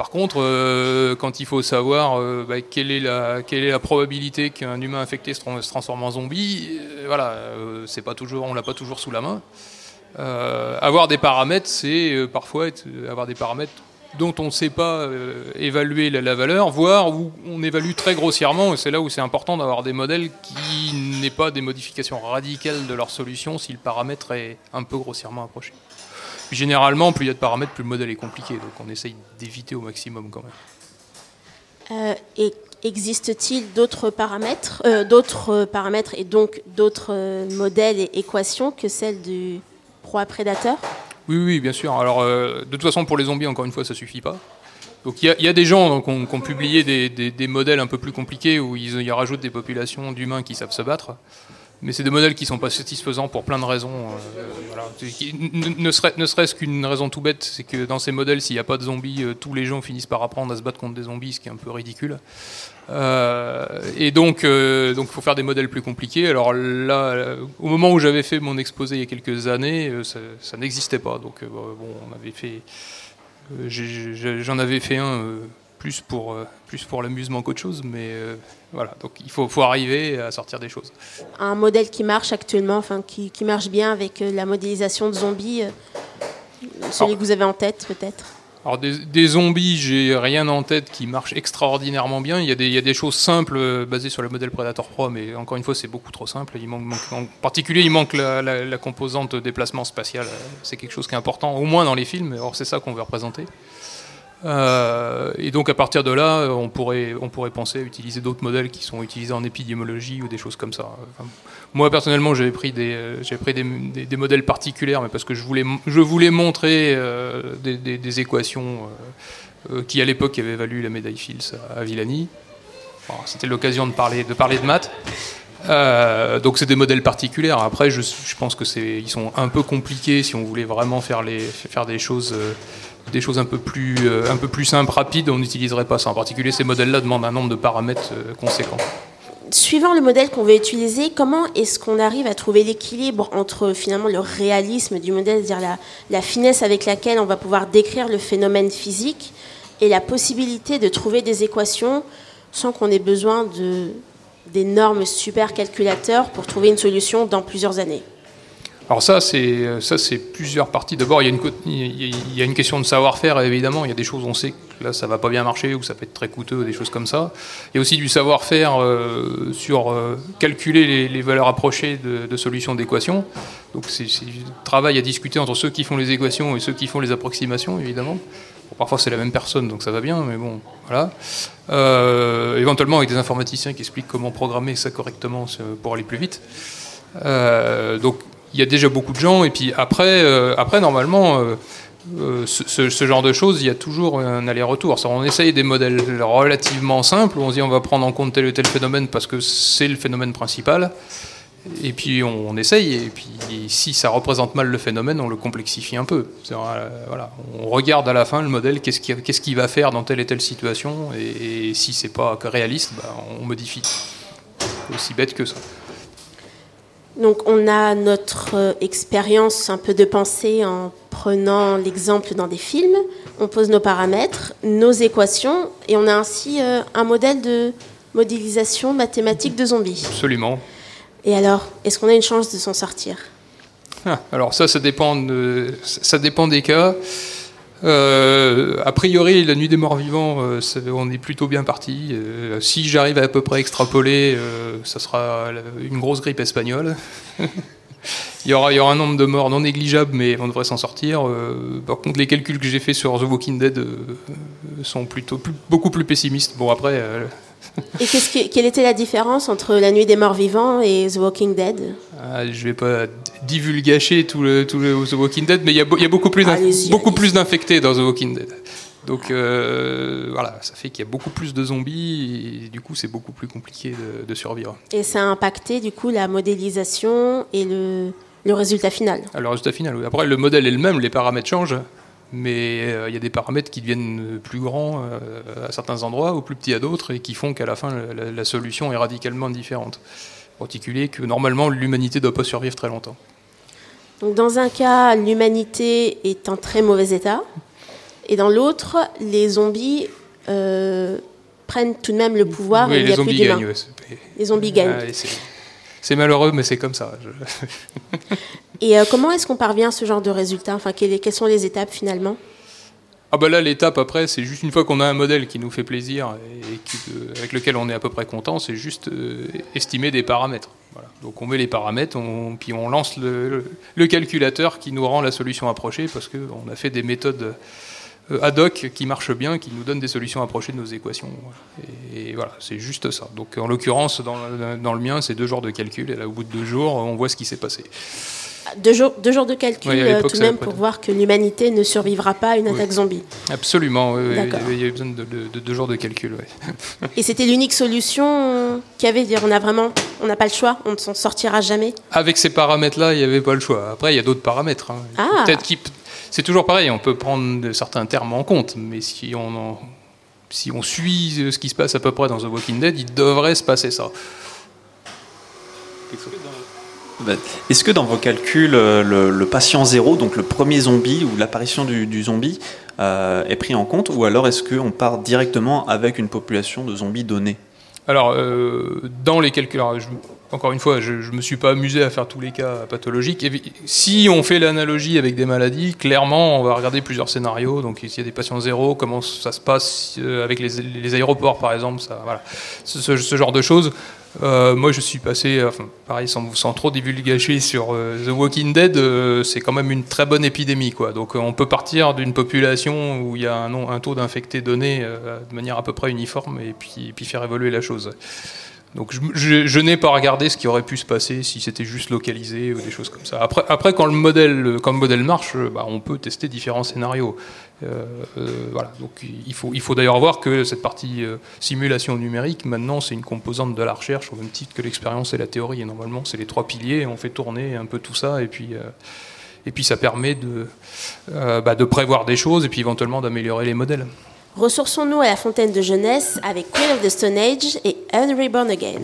Par contre, euh, quand il faut savoir euh, bah, quelle, est la, probabilité qu'un humain infecté se, tran- se transforme en zombie, euh, voilà, c'est pas toujours, on l'a pas toujours sous la main. Avoir des paramètres, c'est parfois avoir des paramètres dont on ne sait pas évaluer la, la valeur, voire où on évalue très grossièrement, et c'est là où c'est important d'avoir des modèles qui n'aient pas des modifications radicales de leur solution si le paramètre est un peu grossièrement approché. Puis généralement, plus il y a de paramètres, plus le modèle est compliqué, donc on essaye d'éviter au maximum quand même. Euh, et existe-t-il d'autres paramètres, euh, d'autres euh, paramètres et donc d'autres modèles et équations que celles du proie-prédateur Oui, oui, bien sûr. Alors, euh, de toute façon, pour les zombies, encore une fois, ça suffit pas. Donc, il y, a- il y a des gens qui ont, publié des, des- des modèles un peu plus compliqués où ils, ils rajoutent des populations d'humains qui savent se battre. Mais c'est des modèles qui sont pas satisfaisants pour plein de raisons. euh, ne, ne serait- ne serait-ce qu'une raison tout bête, c'est que dans ces modèles, s'il n'y a pas de zombies, euh, tous les gens finissent par apprendre à se battre contre des zombies, ce qui est un peu ridicule. Euh, et donc, il faut faire des modèles plus compliqués. Alors là, au moment où j'avais fait mon exposé il y a quelques années, ça, ça n'existait pas. Donc, bon, on avait fait, j'en avais fait un plus pour euh, plus pour l'amusement qu'autre chose, mais euh, voilà. Donc, il faut, faut arriver à sortir des choses. Un modèle qui marche actuellement, enfin qui, qui marche bien avec euh, la modélisation de zombies, celui Alors- que vous avez en tête peut-être? Alors des, des zombies, j'ai rien en tête qui marche extraordinairement bien. Il y a des, il y a des choses simples basées sur le modèle Predator Pro, mais encore une fois, c'est beaucoup trop simple. Il manque, manque- en particulier, il manque la, la- la composante déplacement spatial. C'est quelque chose qui est important, au moins dans les films. Or, c'est ça qu'on veut représenter. Euh, et donc à partir de là, on pourrait, on pourrait penser à utiliser d'autres modèles qui sont utilisés en épidémiologie ou des choses comme ça. Moi personnellement, j'avais pris, des, euh, pris des, modèles particuliers, mais parce que je voulais, je voulais montrer euh, des, équations qui à l'époque avaient valu la médaille Fields à, Villani. C'était l'occasion de parler, de parler de maths. Donc c'est des modèles particuliers. Après, je, je pense que c'est, ils sont un peu compliqués si on voulait vraiment faire les, faire des choses, des choses un peu plus, euh, un peu plus simples, rapides. On n'utiliserait pas ça. En particulier, ces modèles-là demandent un nombre de paramètres euh, conséquent. Suivant le modèle qu'on veut utiliser, comment est-ce qu'on arrive à trouver l'équilibre entre finalement le réalisme du modèle, c'est-à-dire la, finesse avec laquelle on va pouvoir décrire le phénomène physique, et la possibilité de trouver des équations sans qu'on ait besoin d'énormes supercalculateurs pour trouver une solution dans plusieurs années? Alors ça, c'est ça, c'est plusieurs parties. D'abord, il y a une il y a- une question de savoir-faire. Évidemment, il y a des choses on sait que là, ça va pas bien marcher ou ça peut être très coûteux, des choses comme ça. Il y a aussi du savoir-faire euh, sur euh, calculer les, valeurs approchées de, solutions d'équations. Donc c'est du travail à discuter entre ceux qui font les équations et ceux qui font les approximations, évidemment. Parfois c'est la même personne, donc ça va bien, mais bon, voilà. Euh, éventuellement avec des informaticiens qui expliquent comment programmer ça correctement pour aller plus vite. Euh, donc il y a déjà beaucoup de gens, et puis après, euh, après normalement, euh, euh, ce, genre de choses, il y a toujours un aller-retour. On essaye des modèles relativement simples, on se dit on va prendre en compte tel ou tel phénomène parce que c'est le phénomène principal. Et puis on, essaye, et puis si ça représente mal le phénomène, on le complexifie un peu. Voilà, on regarde à la fin le modèle, qu'est-ce qu'il va faire dans telle et telle situation, et, et si c'est pas réaliste, bah, on modifie. Aussi bête que ça. Donc on a notre euh, expérience un peu de pensée en prenant l'exemple dans des films, on pose nos paramètres, nos équations, et on a ainsi euh, un modèle de modélisation mathématique de zombies. Absolument. Et alors, est-ce qu'on a une chance de s'en sortir? Ah, Alors ça, ça dépend, de- ça dépend des cas. Euh, a priori, la nuit des morts vivants, euh, on est plutôt bien parti. Euh, si j'arrive à à peu près extrapoler, ça sera une grosse grippe espagnole. il, y aura, un nombre de morts non négligeable, mais on devrait s'en sortir. Par contre, les calculs que j'ai faits sur The Walking Dead sont plutôt beaucoup plus pessimistes. Bon, après, Et qu'est-ce que- quelle était la différence entre La Nuit des Morts Vivants et The Walking Dead Ah, je vais pas divulgacher tout le, tout le The Walking Dead, mais il y a, y beaucoup plus, beaucoup plus d'infectés dans The Walking Dead. Donc euh, voilà, ça fait qu'il y a beaucoup plus de zombies et du coup c'est beaucoup plus compliqué de, de survivre. Et ça a impacté du coup la modélisation et le, le résultat final. Alors, le résultat final, oui. après le modèle est le même, les paramètres changent, mais euh, il y a des paramètres qui deviennent plus grands euh, à certains endroits ou plus petits à d'autres et qui font qu'à la fin la, solution est radicalement différente. En particulier que normalement l'humanité ne doit pas survivre très longtemps. Donc dans un cas, l'humanité est en très mauvais état, et dans l'autre, les zombies euh, prennent tout de même le pouvoir oui, et il les a zombies gagnent. ouais, c'est- Les zombies gagnent. C'est malheureux, mais c'est comme ça. Je- Et euh, comment est-ce qu'on parvient à ce genre de résultat? Enfin, quelles, quelles sont les étapes finalement? Ah bah là, l'étape après, c'est juste une fois qu'on a un modèle qui nous fait plaisir et qui- euh, avec lequel on est à peu près content, c'est juste euh, estimer des paramètres. Voilà. Donc on met les paramètres, on, puis on lance le, le- le calculateur qui nous rend la solution approchée parce qu'on a fait des méthodes ad hoc qui marchent bien, qui nous donnent des solutions approchées de nos équations. Et, et voilà, c'est juste ça. Donc en l'occurrence, dans, le- dans le mien, c'est deux jours de calcul et là, au bout de deux jours, on voit ce qui s'est passé. deux jours, deux jours de calcul Oui, euh, tout de même pour voir que l'humanité ne survivra pas à une Oui. attaque zombie. Absolument, oui, il y avait besoin de, de- de deux jours de calcul. ouais. Et c'était l'unique solution euh, qu'il y avait, dire on a vraiment, on n'a pas le choix, on ne s'en sortira jamais? Avec ces paramètres-là, il n'y avait pas le choix. Après, il y a d'autres paramètres. hein. Ah. Peut-être qu'il- c'est toujours pareil, on peut prendre certains termes en compte, mais si on, suit ce qui se passe à peu près dans The Walking Dead, il devrait se passer ça. Bah, Est-ce que dans vos calculs, euh, le, patient zéro, donc le premier zombie ou l'apparition du, du zombie, euh, est pris en compte ou alors est-ce qu'on part directement avec une population de zombies donnée Alors, euh, dans les je- encore une fois, je ne me suis pas amusé à faire tous les cas pathologiques. Et si on fait l'analogie avec des maladies, clairement, on va regarder plusieurs scénarios. Donc, s'il y a des patients zéro, comment ça se passe euh, avec les, les aéroports, par exemple, ça, voilà. ce genre de choses. Euh, moi, je suis passé, enfin, pareil, sans, trop divulgacher sur euh, The Walking Dead, euh, c'est quand même une très bonne épidémie, quoi. Donc, euh, on peut partir d'une population où il y a un, taux d'infectés donné euh, de manière à peu près uniforme et puis, faire évoluer la chose. Donc, je, n'ai pas regardé ce qui aurait pu se passer si c'était juste localisé ou des choses comme ça. Après, quand le modèle, quand le modèle marche, euh, bah, on peut tester différents scénarios. Euh, euh. Donc, il faut, il faut d'ailleurs voir que cette partie euh, simulation numérique, maintenant, c'est une composante de la recherche au même titre que l'expérience et la théorie. Et normalement, c'est les trois piliers. On fait tourner un peu tout ça et puis. et puis ça permet de, bah, de prévoir des choses et puis éventuellement d'améliorer les modèles. Ressourçons-nous à la fontaine de jeunesse avec Queen of the Stone Age et Unreborn Again.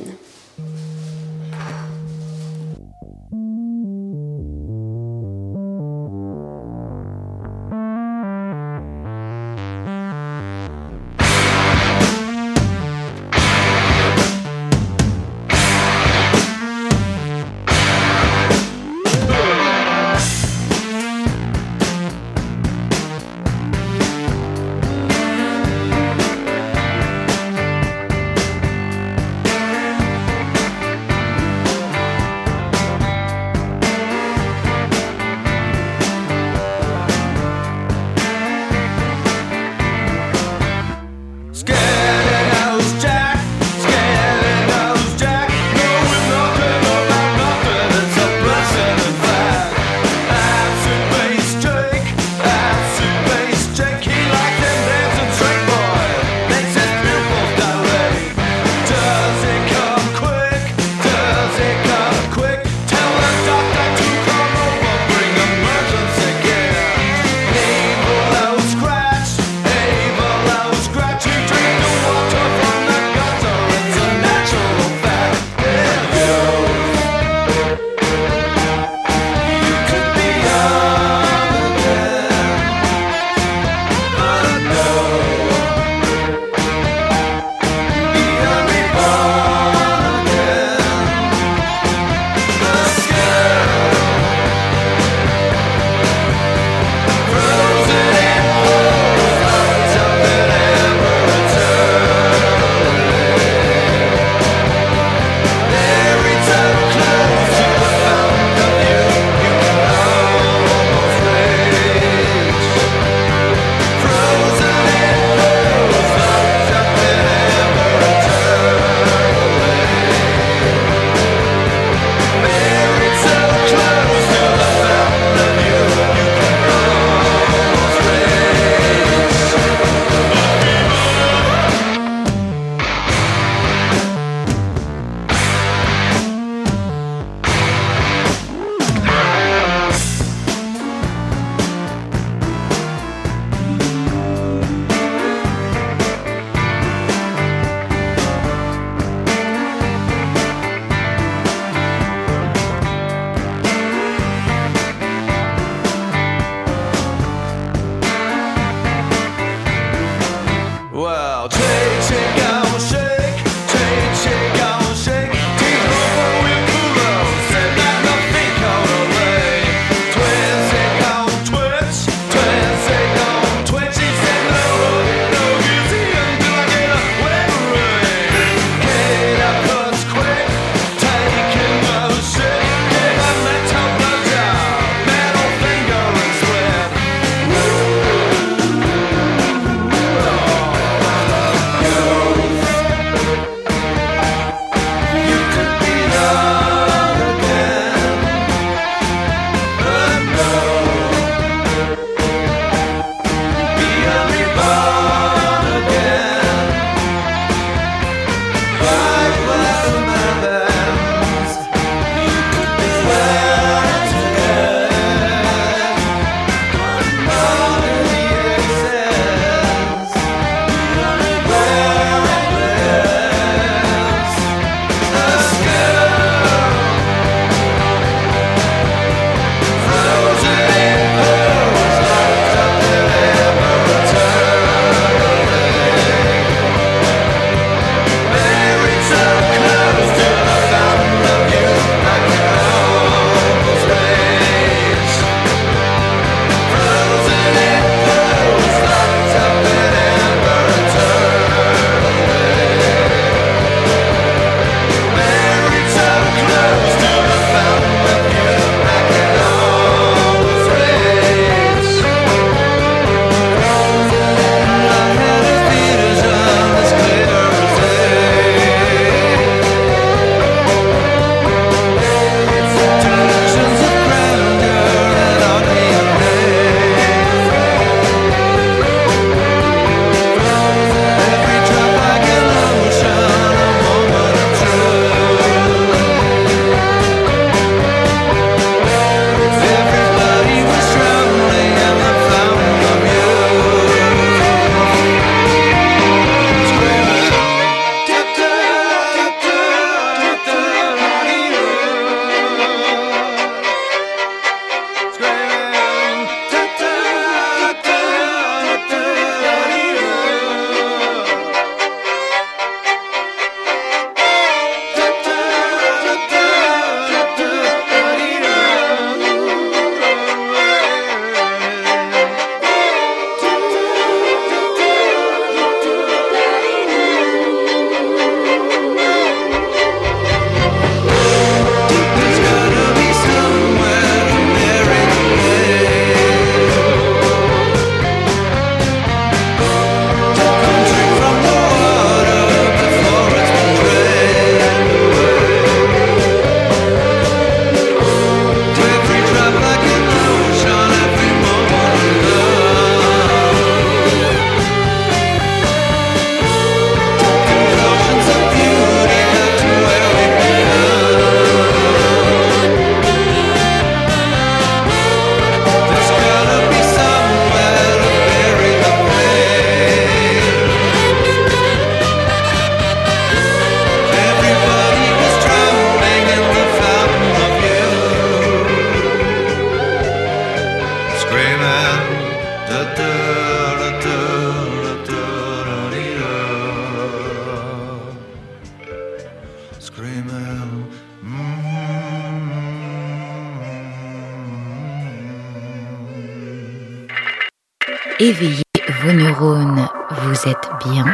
Éveillez vos neurones. Vous êtes bien.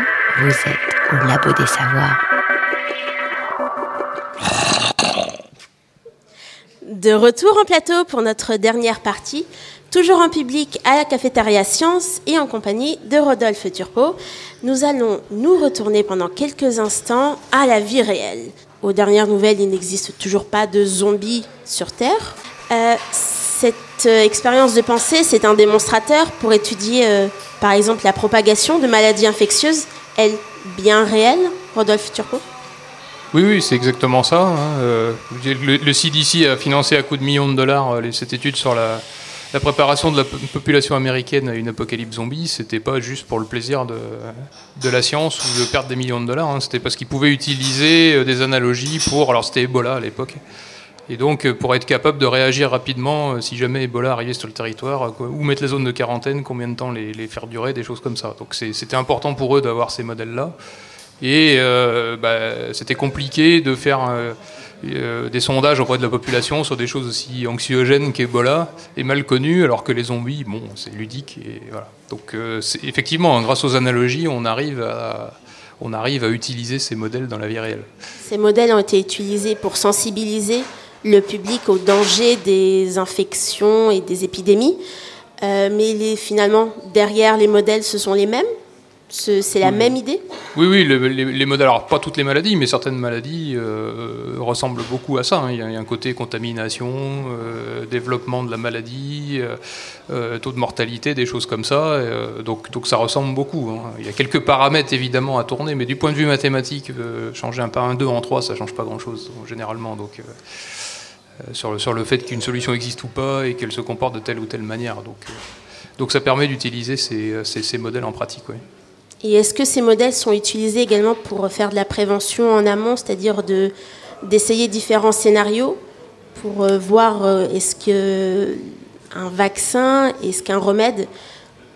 Vous êtes au labo des savoirs. De retour en plateau pour notre dernière partie, toujours en public à la cafétéria Science et en compagnie de Rodolphe Turpo. Nous allons nous retourner pendant quelques instants à la vie réelle. Aux dernières nouvelles, il n'existe toujours pas de zombies sur Terre. Euh, cette euh, expérience de pensée, c'est un démonstrateur pour étudier, euh, par exemple, la propagation de maladies infectieuses, elle bien réelle, Rodolphe Turpo Oui, oui, c'est exactement ça. hein. Euh, le, le CDC a financé à coups de millions de dollars cette étude sur la, préparation de la po- population américaine à une apocalypse zombie. C'était pas juste pour le plaisir de, la science ou de perdre des millions de dollars. hein. C'était parce qu'ils pouvaient utiliser des analogies pour. Alors, c'était Ebola à l'époque. Et donc, euh, pour être capable de réagir rapidement euh, si jamais Ebola arrivait sur le territoire, euh, ou mettre les zones de quarantaine, combien de temps les, faire durer, des choses comme ça. Donc, c'était important pour eux d'avoir ces modèles-là. Et bah, c'était compliqué de faire des sondages auprès de la population sur des choses aussi anxiogènes qu'Ebola et mal connues, alors que les zombies, bon, c'est ludique. Et voilà. Donc, effectivement, hein, grâce aux analogies, on arrive à utiliser ces modèles dans la vie réelle. Ces modèles ont été utilisés pour sensibiliser le public au danger des infections et des épidémies. Euh, mais les- finalement, derrière les modèles, ce sont les mêmes Ce- C'est la même idée Oui, oui, le- les, les modèles, alors pas toutes les maladies, mais certaines maladies euh, ressemblent beaucoup à ça. hein. Il, y a, il y a un côté contamination, euh, développement de la maladie, euh, taux de mortalité, des choses comme ça. donc, donc ça ressemble beaucoup. hein. Il y a quelques paramètres évidemment à tourner, mais du point de vue mathématique, changer un pas un 2 en 3, ça change pas grand-chose généralement. Donc, sur, le, sur le fait qu'une solution existe ou pas et qu'elle se comporte de telle ou telle manière. Donc, euh, donc ça permet d'utiliser ces, ces- ces modèles en pratique. oui. Et est-ce que ces modèles sont utilisés également pour faire de la prévention en amont, c'est-à-dire de, d'essayer différents scénarios pour euh, voir euh, est-ce que un vaccin, est-ce qu'un remède,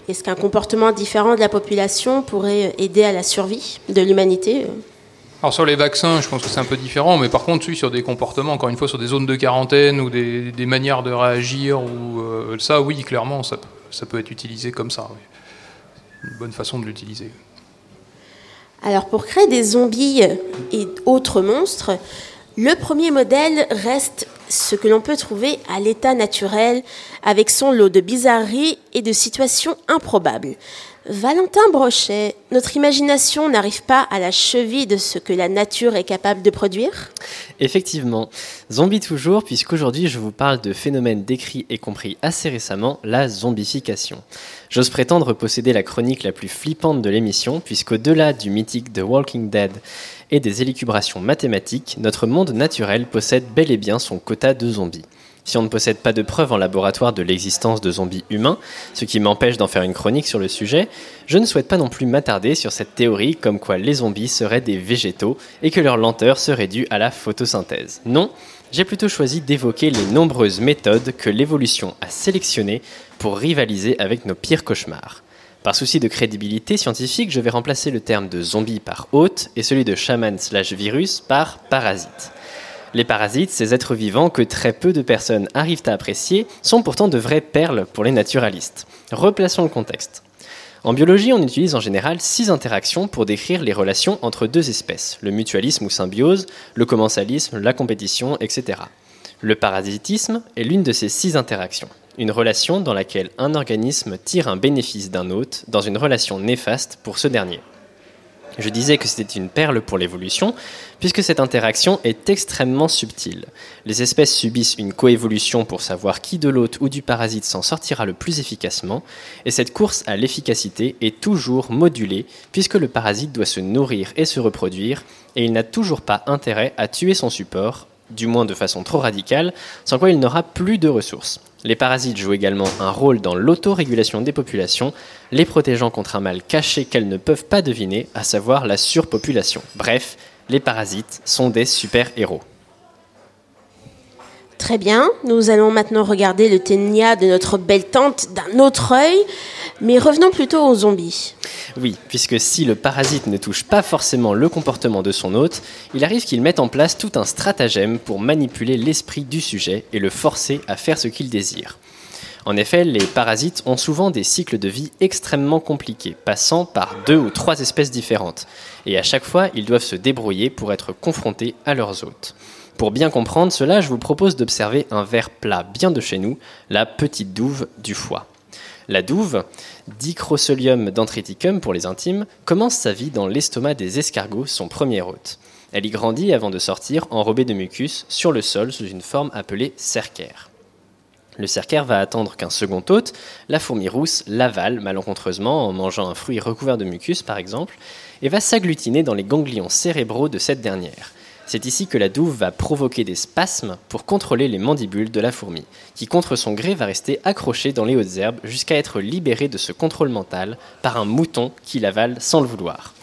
est-ce qu'un comportement différent de la population pourrait aider à la survie de l'humanité euh? Alors sur les vaccins, je pense que c'est un peu différent, mais par contre, sur des comportements, encore une fois, sur des zones de quarantaine ou des, manières de réagir, ou euh, ça, oui, clairement, ça peut être utilisé comme ça. oui. Une bonne façon de l'utiliser. Alors pour créer des zombies et autres monstres, le premier modèle reste ce que l'on peut trouver à l'état naturel, avec son lot de bizarreries et de situations improbables. Valentin Brochet, notre imagination n'arrive pas à la cheville de ce que la nature est capable de produire? Effectivement, zombie toujours, puisqu'aujourd'hui je vous parle de phénomène décrit et compris assez récemment, la zombification. J'ose prétendre posséder la chronique la plus flippante de l'émission, puisqu'au-delà du mythique The Walking Dead et des élucubrations mathématiques, notre monde naturel possède bel et bien son quota de zombies. Si on ne possède pas de preuves en laboratoire de l'existence de zombies humains, ce qui m'empêche d'en faire une chronique sur le sujet, je ne souhaite pas non plus m'attarder sur cette théorie comme quoi les zombies seraient des végétaux et que leur lenteur serait due à la photosynthèse. Non, j'ai plutôt choisi d'évoquer les nombreuses méthodes que l'évolution a sélectionnées pour rivaliser avec nos pires cauchemars. Par souci de crédibilité scientifique, je vais remplacer le terme de zombie par hôte et celui de chaman slash virus par parasite. Les parasites, ces êtres vivants que très peu de personnes arrivent à apprécier, sont pourtant de vraies perles pour les naturalistes. Replaçons le contexte. En biologie, on utilise en général six interactions pour décrire les relations entre deux espèces, le mutualisme ou symbiose, le commensalisme, la compétition, etc. Le parasitisme est l'une de ces six interactions, une relation dans laquelle un organisme tire un bénéfice d'un hôte dans une relation néfaste pour ce dernier. Je disais que c'était une perle pour l'évolution, puisque cette interaction est extrêmement subtile. Les espèces subissent une coévolution pour savoir qui de l'hôte ou du parasite s'en sortira le plus efficacement, et cette course à l'efficacité est toujours modulée, puisque le parasite doit se nourrir et se reproduire, et il n'a toujours pas intérêt à tuer son support, du moins de façon trop radicale, sans quoi il n'aura plus de ressources. Les parasites jouent également un rôle dans l'autorégulation des populations, les protégeant contre un mal caché qu'elles ne peuvent pas deviner, à savoir la surpopulation. Bref, les parasites sont des super-héros. Très bien, nous allons maintenant regarder le ténia de notre belle tante d'un autre œil, mais revenons plutôt aux zombies. Oui, puisque si le parasite ne touche pas forcément le comportement de son hôte, il arrive qu'il mette en place tout un stratagème pour manipuler l'esprit du sujet et le forcer à faire ce qu'il désire. En effet, les parasites ont souvent des cycles de vie extrêmement compliqués, passant par deux ou trois espèces différentes. Et à chaque fois, ils doivent se débrouiller pour être confrontés à leurs hôtes. Pour bien comprendre cela, je vous propose d'observer un ver plat bien de chez nous, la petite douve du foie. La douve, Dicrocelium dendriticum pour les intimes, commence sa vie dans l'estomac des escargots, son premier hôte. Elle y grandit avant de sortir enrobée de mucus sur le sol sous une forme appelée cercaire. Le cercaire va attendre qu'un second hôte, la fourmi rousse, l'avale malencontreusement en mangeant un fruit recouvert de mucus par exemple, et va s'agglutiner dans les ganglions cérébraux de cette dernière. C'est ici que la douve va provoquer des spasmes pour contrôler les mandibules de la fourmi, qui contre son gré va rester accrochée dans les hautes herbes jusqu'à être libérée de ce contrôle mental par un mouton qui l'avale sans le vouloir.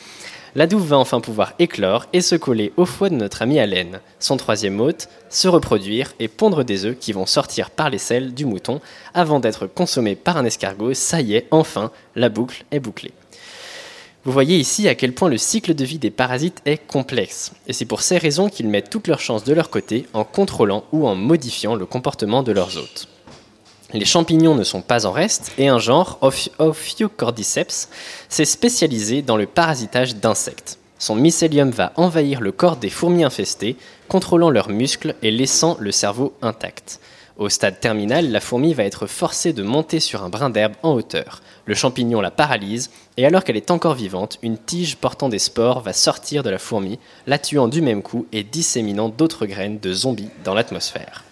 La douve va enfin pouvoir éclore et se coller au foie de notre ami Allen, son troisième hôte, se reproduire et pondre des œufs qui vont sortir par les selles du mouton avant d'être consommés par un escargot. Ça y est, enfin, la boucle est bouclée. Vous voyez ici à quel point le cycle de vie des parasites est complexe, et c'est pour ces raisons qu'ils mettent toutes leurs chances de leur côté en contrôlant ou en modifiant le comportement de leurs hôtes. Les champignons ne sont pas en reste, et un genre, Oph- Ophiocordyceps, s'est spécialisé dans le parasitage d'insectes. Son mycélium va envahir le corps des fourmis infestées, contrôlant leurs muscles et laissant le cerveau intact. Au stade terminal, la fourmi va être forcée de monter sur un brin d'herbe en hauteur. Le champignon la paralyse, et alors qu'elle est encore vivante, une tige portant des spores va sortir de la fourmi, la tuant du même coup et disséminant d'autres graines de zombies dans l'atmosphère.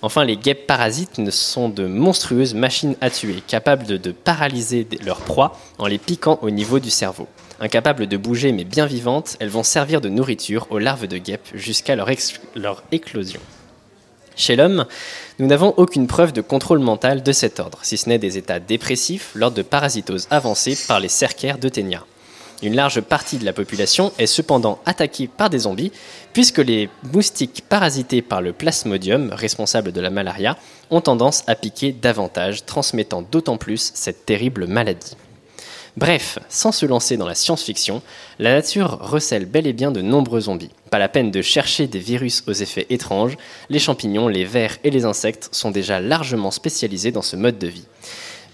Enfin, les guêpes parasites ne sont de monstrueuses machines à tuer, capables de, paralyser leurs proies en les piquant au niveau du cerveau. Incapables de bouger mais bien vivantes, elles vont servir de nourriture aux larves de guêpes jusqu'à leur éclosion. Chez l'homme, nous n'avons aucune preuve de contrôle mental de cet ordre, si ce n'est des états dépressifs lors de parasitose avancée par les cercaires de Ténia. Une large partie de la population est cependant attaquée par des zombies, puisque les moustiques parasités par le plasmodium, responsable de la malaria, ont tendance à piquer davantage, transmettant d'autant plus cette terrible maladie. Bref, sans se lancer dans la science-fiction, la nature recèle bel et bien de nombreux zombies. Pas la peine de chercher des virus aux effets étranges, les champignons, les vers et les insectes sont déjà largement spécialisés dans ce mode de vie.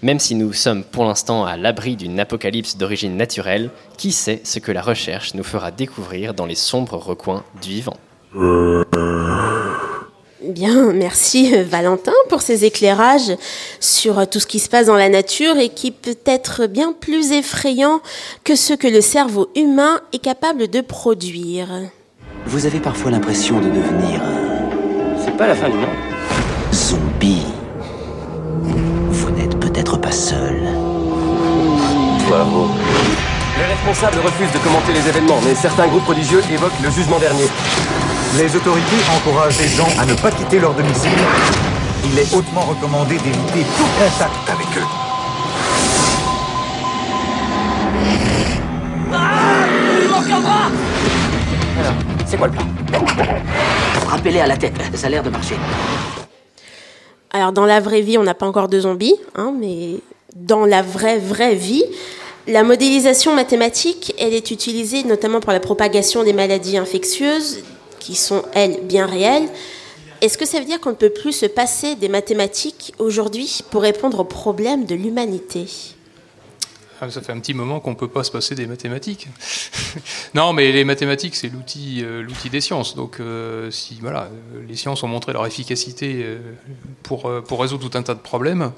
Même si nous sommes pour l'instant à l'abri d'une apocalypse d'origine naturelle, qui sait ce que la recherche nous fera découvrir dans les sombres recoins du vivant? Bien, merci euh, Valentin pour ces éclairages sur euh, tout ce qui se passe dans la nature et qui peut être bien plus effrayant que ce que le cerveau humain est capable de produire. Vous avez parfois l'impression de devenir un C'est pas la fin du monde. zombie. Vous n'êtes peut-être pas seul. Bravo. Les responsables refusent de commenter les événements, mais certains groupes religieux évoquent le jugement dernier. Les autorités encouragent les gens à ne pas quitter leur domicile. Il est hautement recommandé d'éviter tout contact avec eux. Alors, c'est quoi le plan? Frappez-les à la tête, ça a l'air de marcher. Alors dans la vraie vie, on n'a pas encore de zombies, hein, mais dans la vraie vraie vie, la modélisation mathématique, elle est utilisée notamment pour la propagation des maladies infectieuses, qui sont elles bien réelles. Est-ce que ça veut dire qu'on ne peut plus se passer des mathématiques aujourd'hui pour répondre aux problèmes de l'humanité? Ah, Ça fait un petit moment qu'on ne peut pas se passer des mathématiques. non, mais les mathématiques, c'est l'outil, euh, l'outil des sciences. Donc, euh, si voilà, euh, les sciences ont montré leur efficacité pour, pour résoudre tout un tas de problèmes.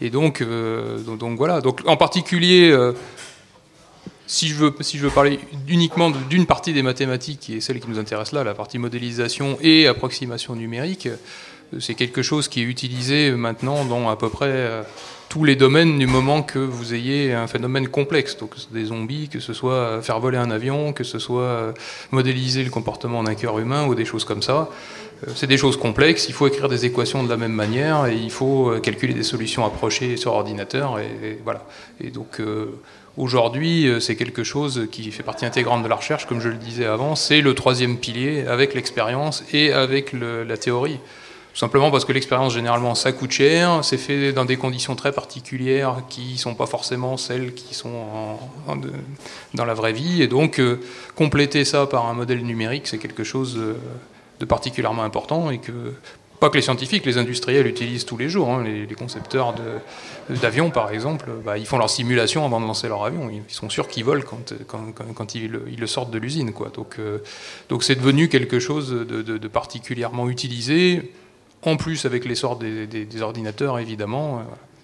Et donc, donc, voilà. Donc, en particulier, si je veux, si je veux parler uniquement d'une partie des mathématiques, qui est celle qui nous intéresse là, la partie modélisation et approximation numérique, euh, c'est quelque chose qui est utilisé maintenant dans à peu près euh, tous les domaines du moment que vous ayez un phénomène complexe. Donc des zombies, que ce soit euh, faire voler un avion, que ce soit modéliser le comportement d'un cœur humain ou des choses comme ça. C'est des choses complexes, il faut écrire des équations de la même manière et il faut calculer des solutions approchées sur ordinateur et, voilà. Et donc aujourd'hui, euh, c'est quelque chose qui fait partie intégrante de la recherche, comme je le disais avant, c'est le troisième pilier avec l'expérience et avec la théorie. Tout simplement parce que l'expérience, généralement, ça coûte cher, c'est fait dans des conditions très particulières qui ne sont pas forcément celles qui sont de- dans la vraie vie. Et donc, euh, compléter ça par un modèle numérique, c'est quelque chose euh, de particulièrement important et que pas que les scientifiques, les industriels utilisent tous les jours. hein. Les, concepteurs d'avions, par exemple, bah, ils font leur simulation avant de lancer leur avion. Ils sont sûrs qu'ils volent quand, ils, le- sortent de l'usine. euh, donc c'est devenu quelque chose de, particulièrement utilisé, en plus avec l'essor des, ordinateurs, évidemment.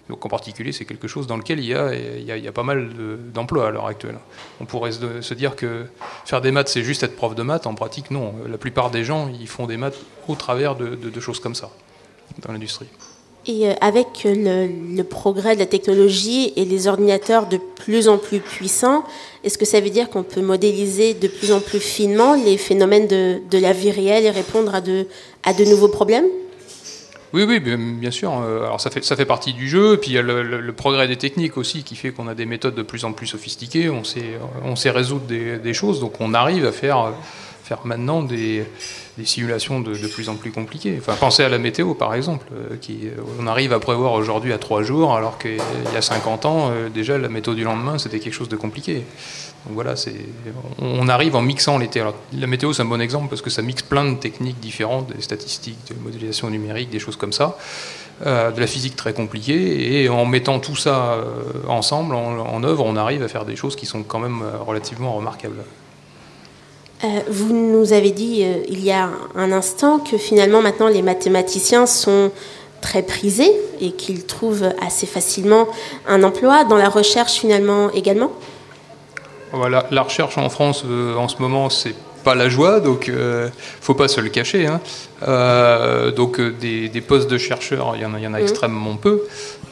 Donc en particulier, c'est quelque chose dans lequel il y a, il y a, pas mal de- d'emplois à l'heure actuelle. On pourrait se, dire que faire des maths, c'est juste être prof de maths. En pratique, non. La plupart des gens, ils font des maths au travers de choses comme ça dans l'industrie. Et euh, avec le, le progrès de la technologie et les ordinateurs de plus en plus puissants, est-ce que ça veut dire qu'on peut modéliser de plus en plus finement les phénomènes de, de la vie réelle et répondre à de, à de nouveaux problèmes? Oui, oui, bien, sûr. Euh, Alors ça fait, ça fait partie du jeu. Puis il y a le, le- progrès des techniques aussi qui fait qu'on a des méthodes de plus en plus sophistiquées. On sait, on sait résoudre des, des choses. Donc on arrive à faire, faire maintenant des, des simulations de, de plus en plus compliquées. Enfin, pensez à la météo par exemple. euh, Qui, euh, on arrive à prévoir aujourd'hui à trois jours alors qu'il y a 50 ans, euh, déjà la météo du lendemain c'était quelque chose de compliqué. Donc voilà, on arrive en mixant les. La météo, c'est un bon exemple parce que ça mixe plein de techniques différentes, des statistiques, de modélisation numérique, des choses comme ça, euh, de la physique très compliquée. Et en mettant tout ça euh, ensemble, en, œuvre, on arrive à faire des choses qui sont quand même euh, relativement remarquables. Vous nous avez dit il y a un instant que finalement maintenant les mathématiciens sont très prisés et qu'ils trouvent assez facilement un emploi dans la recherche finalement également? Voilà, la recherche en France euh, en ce moment, c'est pas la joie, donc euh, faut pas se le cacher. hein. Euh, donc euh, des, des postes de chercheurs, il y en a, il y en a Mhm. extrêmement peu.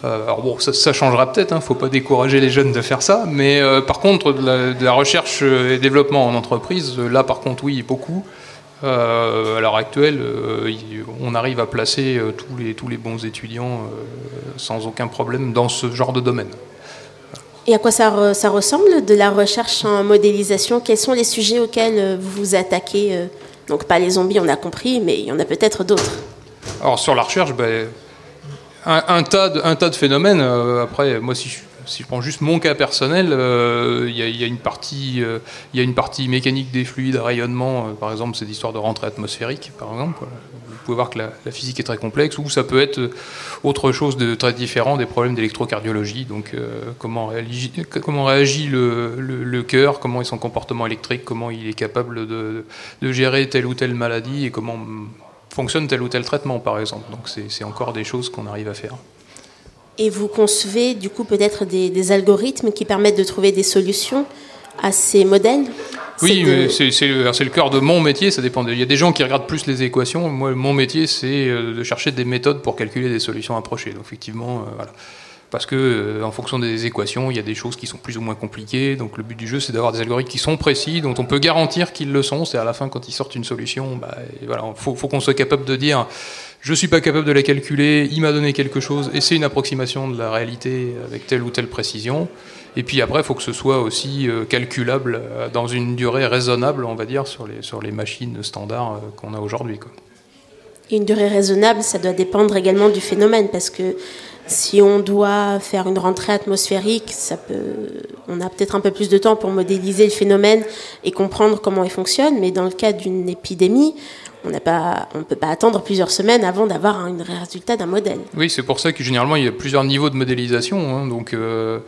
Euh, alors bon, ça, ça changera peut-être, hein, faut pas décourager les jeunes de faire ça, mais par contre, de la, de la recherche et développement en entreprise, là par contre, oui, beaucoup. À l'heure actuelle, on arrive à placer tous, les, tous les bons étudiants sans aucun problème dans ce genre de domaine. Et à quoi ça, re- ça ressemble de la recherche en modélisation? Quels sont les sujets auxquels euh, vous vous attaquez euh, Donc pas les zombies, on a compris, mais il y en a peut-être d'autres. Alors sur la recherche, ben, un, un tas de, un tas de phénomènes. euh, après, moi, si je, si je prends juste mon cas personnel, il y, a- une partie, mécanique des fluides, rayonnement. euh, par exemple, c'est l'histoire de rentrée atmosphérique, par exemple. Vous pouvez voir que la, physique est très complexe, ou ça peut être euh, autre chose de très différent, des problèmes d'électrocardiologie. Donc, euh, comment réagit, le, cœur, comment est son comportement électrique, comment il est capable de, gérer telle ou telle maladie, et comment mm, fonctionne tel ou tel traitement, par exemple. Donc, c'est encore des choses qu'on arrive à faire. Et vous concevez du coup peut-être des, des algorithmes qui permettent de trouver des solutions à ces modèles Oui, de- mais c'est le, cœur de mon métier, ça dépend. Il y a des gens qui regardent plus les équations. Moi, mon métier, c'est euh, de chercher des méthodes pour calculer des solutions approchées. Donc, effectivement, euh, voilà. Parce que, euh, en fonction des équations, il y a des choses qui sont plus ou moins compliquées. Donc, le but du jeu, c'est d'avoir des algorithmes qui sont précis, dont on peut garantir qu'ils le sont. C'est à la fin, quand ils sortent une solution, bah, et voilà, faut, faut qu'on soit capable de dire je suis pas capable de la calculer, il m'a donné quelque chose, et c'est une approximation de la réalité avec telle ou telle précision. Et puis après, il faut que ce soit aussi euh, calculable euh, dans une durée raisonnable, on va dire, sur les, sur les machines standards euh, qu'on a aujourd'hui. une durée raisonnable, ça doit dépendre également du phénomène, parce que si on doit faire une rentrée atmosphérique, ça peut, on a peut-être un peu plus de temps pour modéliser le phénomène et comprendre comment il fonctionne, mais dans le cas d'une épidémie, on ne peut pas attendre plusieurs semaines avant d'avoir un résultat d'un modèle. Oui, c'est pour ça que généralement il y a plusieurs niveaux de modélisation. hein. donc euh,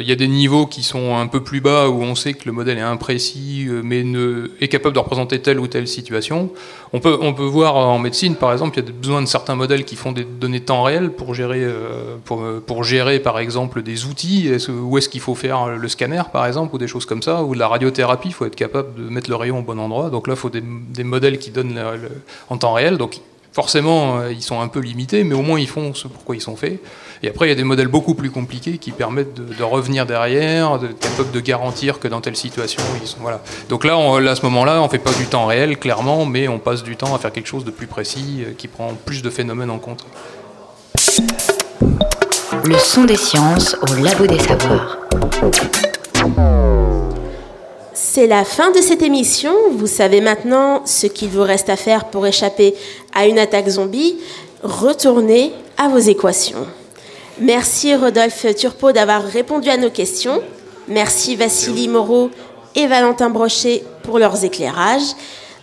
il y a des niveaux qui sont un peu plus bas où on sait que le modèle est imprécis euh, mais est capable de représenter telle ou telle situation. On peut, voir en médecine par exemple, il y a besoin de certains modèles qui font des données temps réel pour gérer, euh, pour, gérer par exemple des outils. Où est-ce qu'il faut faire le scanner par exemple ou des choses comme ça ou de la radiothérapie, il faut être capable de mettre le rayon au bon endroit. Donc là, il faut des, modèles qui donnent en temps réel. Donc Forcément, euh, ils sont un peu limités, mais au moins ils font ce pourquoi ils sont faits. Et après, il y a des modèles beaucoup plus compliqués qui permettent de, de revenir derrière, de capables de garantir que dans telle situation, ils sont. Voilà. Donc là, on- là, à ce moment-là, on fait pas du temps réel, clairement, mais on passe du temps à faire quelque chose de plus précis, euh, qui prend plus de phénomènes en compte. Le son des sciences au labo des savoirs. C'est la fin de cette émission. Vous savez maintenant ce qu'il vous reste à faire pour échapper à une attaque zombie. Retournez à vos équations. Merci Rodolphe Turpot d'avoir répondu à nos questions. Merci Vassili Moreau et Valentin Brochet pour leurs éclairages,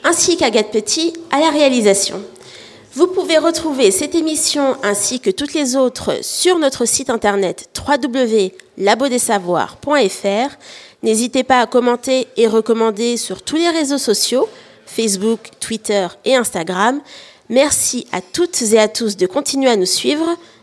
ainsi qu'Agathe Petit à la réalisation. Vous pouvez retrouver cette émission ainsi que toutes les autres sur notre site internet www.labodesavoirs.fr. N'hésitez pas à commenter et recommander sur tous les réseaux sociaux, Facebook, Twitter et Instagram. Merci à toutes et à tous de continuer à nous suivre